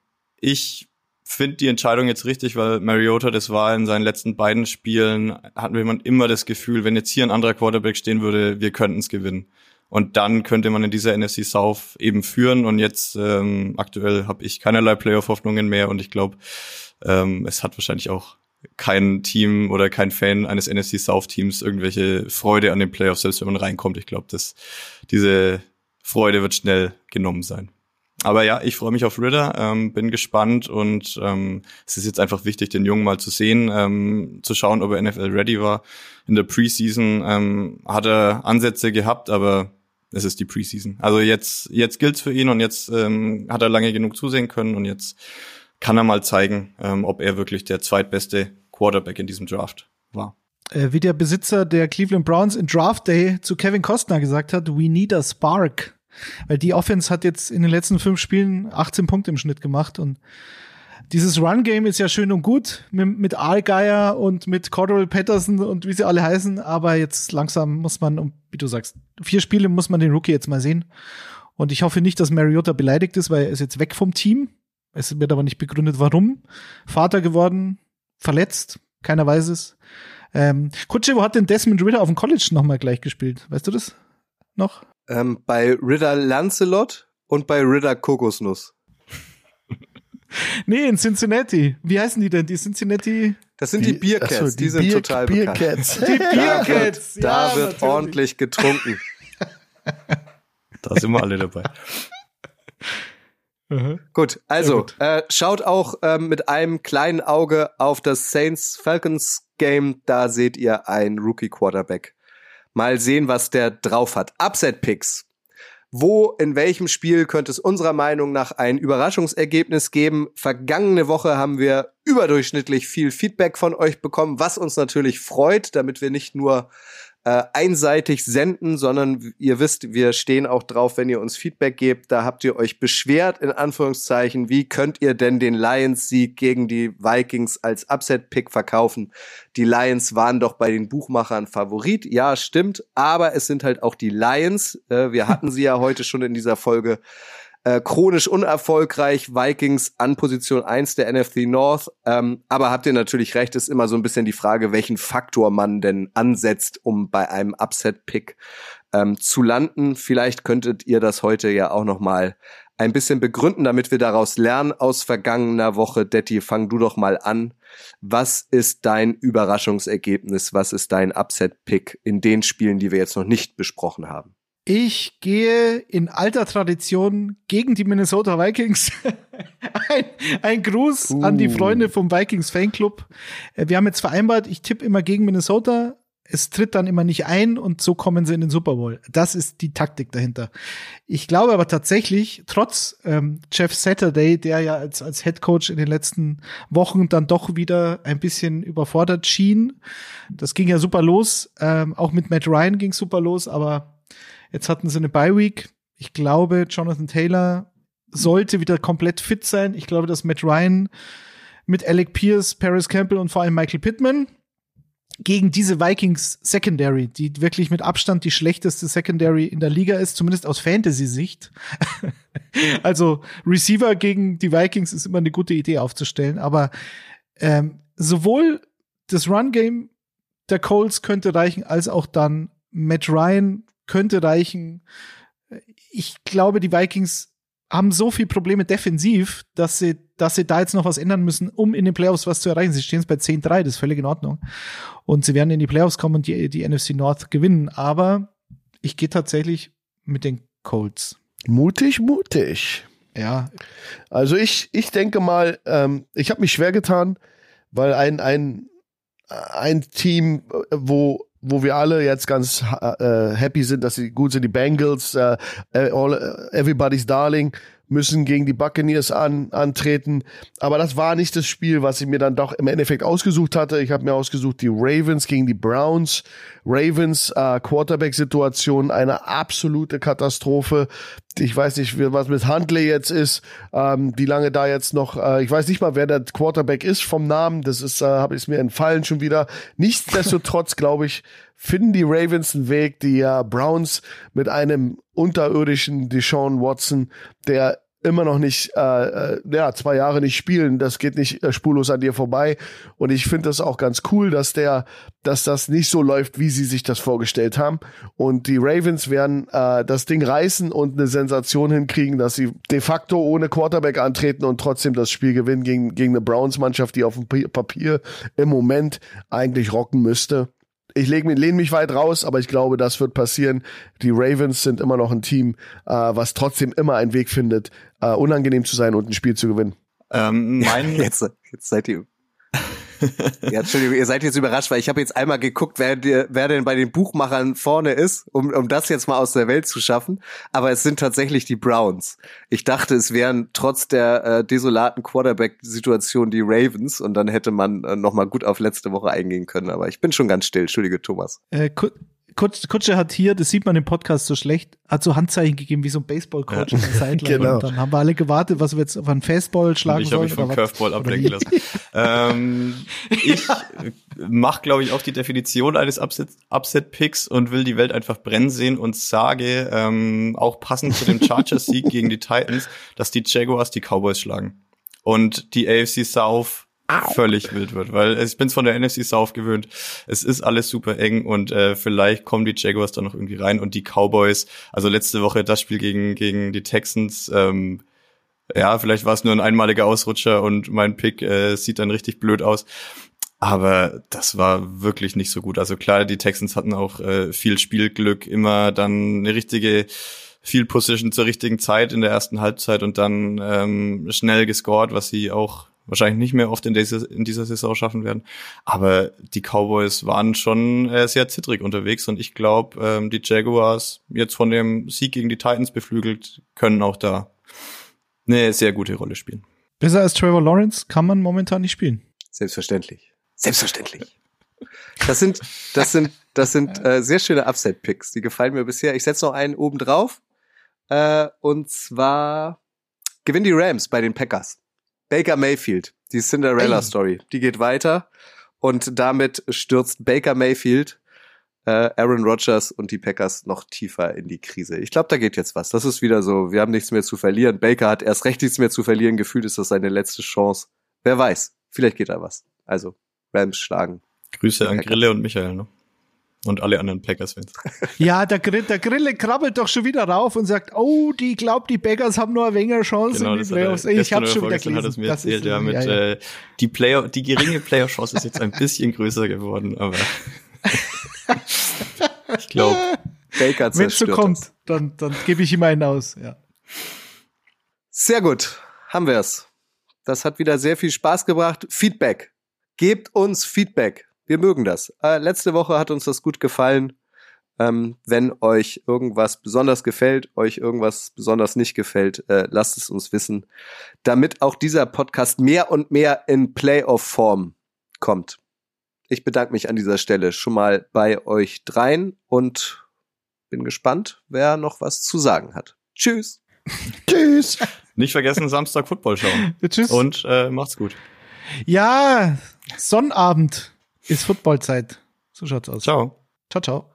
ich finde die Entscheidung jetzt richtig, weil Mariota, das war in seinen letzten beiden Spielen, hatten wir immer das Gefühl, wenn jetzt hier ein anderer Quarterback stehen würde, wir könnten es gewinnen. Und dann könnte man in dieser NFC South eben führen. Und jetzt ähm, aktuell habe ich keinerlei Playoff-Hoffnungen mehr. Und ich glaube, ähm, es hat wahrscheinlich auch kein Team oder kein Fan eines NFC South-Teams irgendwelche Freude an den Playoffs, selbst wenn man reinkommt. Ich glaube, dass diese Freude wird schnell genommen sein. Aber ja, ich freue mich auf Ritter, ähm, bin gespannt und ähm, es ist jetzt einfach wichtig, den Jungen mal zu sehen, ähm, zu schauen, ob er NFL ready war. In der Preseason ähm, hat er Ansätze gehabt, aber es ist die Preseason. Also jetzt jetzt gilt's für ihn und jetzt ähm, hat er lange genug zusehen können und jetzt kann er mal zeigen, ähm, ob er wirklich der zweitbeste Quarterback in diesem Draft war. Äh, wie der Besitzer der Cleveland Browns in Draft Day zu Kevin Costner gesagt hat, we need a spark. Weil die Offense hat jetzt in den letzten fünf Spielen 18 Punkte im Schnitt gemacht und dieses Run-Game ist ja schön und gut mit, mit Allgeier und mit Cordell Patterson und wie sie alle heißen, aber jetzt langsam muss man, wie du sagst, vier Spiele muss man den Rookie jetzt mal sehen. Und ich hoffe nicht, dass Mariota beleidigt ist, weil er ist jetzt weg vom Team. Es wird aber nicht begründet, warum. Vater geworden, verletzt, keiner weiß es. Ähm, Kutsche, wo hat denn Desmond Ritter auf dem College nochmal gleich gespielt? Weißt du das noch? Ähm, bei Ritter Lancelot und bei Ritter Kokosnuss. Nee, in Cincinnati. Wie heißen die denn? Die Cincinnati? Das sind die, Biercats, Achso, die, sind Bier- total bekannt. Biercats. Die Da Biercats. wird, da ja, wird natürlich. ordentlich getrunken. Da sind wir alle dabei. Gut, also gut. Äh, schaut auch ähm, mit einem kleinen Auge auf das Saints Falcons Game. Da seht ihr einen Rookie Quarterback. Mal sehen, was der drauf hat. Upset Picks. Wo, in welchem Spiel könnte es unserer Meinung nach ein Überraschungsergebnis geben? Vergangene Woche haben wir überdurchschnittlich viel Feedback von euch bekommen, was uns natürlich freut, damit wir nicht nur äh, einseitig senden, sondern ihr wisst, wir stehen auch drauf, wenn ihr uns Feedback gebt. Da habt ihr euch beschwert, in Anführungszeichen. Wie könnt ihr denn den Lions-Sieg gegen die Vikings als Upset-Pick verkaufen? Die Lions waren doch bei den Buchmachern Favorit. Ja, stimmt. Aber es sind halt auch die Lions. Äh, wir hatten sie ja <laughs> heute schon in dieser Folge äh, chronisch unerfolgreich, Vikings an Position 1 der NFC North. Ähm, aber habt ihr natürlich recht, ist immer so ein bisschen die Frage, welchen Faktor man denn ansetzt, um bei einem Upset-Pick ähm, zu landen. Vielleicht könntet ihr das heute ja auch noch mal ein bisschen begründen, damit wir daraus lernen aus vergangener Woche. Detti, fang du doch mal an. Was ist dein Überraschungsergebnis? Was ist dein Upset-Pick in den Spielen, die wir jetzt noch nicht besprochen haben? Ich gehe in alter Tradition gegen die Minnesota Vikings. <laughs> ein, ein Gruß uh. an die uh. Freunde vom Vikings Fanclub. Äh, wir haben jetzt vereinbart, ich tippe immer gegen Minnesota. Es tritt dann immer nicht ein und so kommen sie in den Super Bowl. Das ist die Taktik dahinter. Ich glaube aber tatsächlich, trotz ähm, Jeff Saturday, der ja als, als Head Coach in den letzten Wochen dann doch wieder ein bisschen überfordert schien, das ging ja super los. Ähm, auch mit Matt Ryan ging super los, aber Jetzt hatten sie eine Bye Week. Ich glaube, Jonathan Taylor sollte wieder komplett fit sein. Ich glaube, dass Matt Ryan mit Alec Pierce, Paris Campbell und vor allem Michael Pittman gegen diese Vikings Secondary, die wirklich mit Abstand die schlechteste Secondary in der Liga ist, zumindest aus Fantasy-Sicht. <laughs> also Receiver gegen die Vikings ist immer eine gute Idee aufzustellen, aber ähm, sowohl das Run-Game der Colts könnte reichen, als auch dann Matt Ryan könnte reichen. Ich glaube, die Vikings haben so viele Probleme defensiv, dass sie, dass sie da jetzt noch was ändern müssen, um in den Playoffs was zu erreichen. Sie stehen jetzt bei 10-3, das ist völlig in Ordnung. Und sie werden in die Playoffs kommen und die, die NFC North gewinnen. Aber ich gehe tatsächlich mit den Colts. Mutig, mutig. Ja. Also ich, ich denke mal, ähm, ich habe mich schwer getan, weil ein, ein, ein Team, wo wo wir alle jetzt ganz äh, happy sind, dass sie gut sind. Die Bengals, äh, all, everybody's darling, müssen gegen die Buccaneers an, antreten. Aber das war nicht das Spiel, was ich mir dann doch im Endeffekt ausgesucht hatte. Ich habe mir ausgesucht die Ravens gegen die Browns. Ravens äh, Quarterback-Situation eine absolute Katastrophe. Ich weiß nicht, was mit Huntley jetzt ist, ähm, wie lange da jetzt noch. Äh, ich weiß nicht mal, wer der Quarterback ist vom Namen. Das ist, äh, habe ich mir entfallen schon wieder. Nichtsdestotrotz <laughs> glaube ich, finden die Ravens einen Weg, die äh, Browns mit einem unterirdischen Deshaun Watson, der immer noch nicht, äh, äh, ja, zwei Jahre nicht spielen, das geht nicht äh, spurlos an dir vorbei. Und ich finde das auch ganz cool, dass der, dass das nicht so läuft, wie sie sich das vorgestellt haben. Und die Ravens werden äh, das Ding reißen und eine Sensation hinkriegen, dass sie de facto ohne Quarterback antreten und trotzdem das Spiel gewinnen gegen, gegen eine Browns-Mannschaft, die auf dem Papier im Moment eigentlich rocken müsste ich lehne mich weit raus, aber ich glaube, das wird passieren. Die Ravens sind immer noch ein Team, äh, was trotzdem immer einen Weg findet, äh, unangenehm zu sein und ein Spiel zu gewinnen. Ähm, mein <laughs> jetzt, jetzt seid ihr <laughs> ja, Entschuldigung, ihr seid jetzt überrascht, weil ich habe jetzt einmal geguckt, wer, wer denn bei den Buchmachern vorne ist, um, um das jetzt mal aus der Welt zu schaffen. Aber es sind tatsächlich die Browns. Ich dachte, es wären trotz der äh, desolaten Quarterback-Situation die Ravens und dann hätte man äh, noch mal gut auf letzte Woche eingehen können. Aber ich bin schon ganz still. Entschuldige, Thomas. Äh, Kutsche hat hier, das sieht man im Podcast so schlecht, hat so Handzeichen gegeben wie so ein Baseball-Coach ja. <laughs> genau. Und dann haben wir alle gewartet, was wir jetzt auf einen Fastball schlagen sollen. Ich habe mich vom Curveball ablenken lassen. ähm, ich mache, glaube ich, auch die Definition eines Upset-Picks und will die Welt einfach brennen sehen und sage, ähm, auch passend zu dem Chargers-Sieg gegen die Titans, dass die Jaguars die Cowboys schlagen. Und die AFC South völlig wild wird, weil ich bin's von der NFC South gewöhnt. Es ist alles super eng und äh, vielleicht kommen die Jaguars da noch irgendwie rein und die Cowboys. Also letzte Woche das Spiel gegen gegen die Texans. Ähm, ja, vielleicht war es nur ein einmaliger Ausrutscher und mein Pick äh, sieht dann richtig blöd aus. Aber das war wirklich nicht so gut. Also klar, die Texans hatten auch äh, viel Spielglück, immer dann eine richtige Field Position zur richtigen Zeit in der ersten Halbzeit und dann ähm, schnell gescored, was sie auch wahrscheinlich nicht mehr oft in dieser, in dieser Saison schaffen werden. Aber die Cowboys waren schon äh, sehr zittrig unterwegs und ich glaube, ähm, die Jaguars, jetzt von dem Sieg gegen die Titans beflügelt, können auch da eine sehr gute Rolle spielen. Besser als Trevor Lawrence kann man momentan nicht spielen. Selbstverständlich. Selbstverständlich. Das sind, das sind, das sind äh, sehr schöne Upset-Picks. Die gefallen mir bisher. Ich setze noch einen oben drauf. Äh, und zwar gewinnen die Rams bei den Packers. Baker Mayfield, die Cinderella-Story, die geht weiter. Und damit stürzt Baker Mayfield äh, Aaron Rodgers und die Packers noch tiefer in die Krise. Ich glaube, da geht jetzt was. Das ist wieder so, wir haben nichts mehr zu verlieren. Baker hat erst recht nichts mehr zu verlieren. Gefühlt ist das seine letzte Chance. Wer weiß, vielleicht geht da was. Also, Rams schlagen. Grüße an Grille und Michael, ne? Und alle anderen Packers-Fans. <laughs> Ja, der, Grill, der Grille krabbelt doch schon wieder rauf und sagt, oh, die glaubt, die Packers haben nur eine weniger Chance Genau, in die Playoffs. Ich habe schon wieder vorgestern hat es gelesen. mir Das erzählt, ist- ja, mit, ja, ja. Äh, die Player, die geringe Player-Chance ist jetzt ein bisschen größer geworden, aber <laughs> ich glaube, Baker Wenn es so zerstört kommt, das. dann, dann gebe ich ihm einen aus. Ja. Sehr gut, haben wir's. Das hat wieder sehr viel Spaß gebracht. Feedback. Gebt uns Feedback. Wir mögen das. Äh, letzte Woche hat uns das gut gefallen. Ähm, wenn euch irgendwas besonders gefällt, euch irgendwas besonders nicht gefällt, äh, lasst es uns wissen, damit auch dieser Podcast mehr und mehr in Playoff-Form kommt. Ich bedanke mich an dieser Stelle schon mal bei euch dreien und bin gespannt, wer noch was zu sagen hat. Tschüss. <laughs> Tschüss. nicht vergessen, Samstag Football schauen. Tschüss. Und äh, macht's gut. ja, Sonnabend ist Footballzeit. So schaut's aus. Ciao. Ciao, ciao.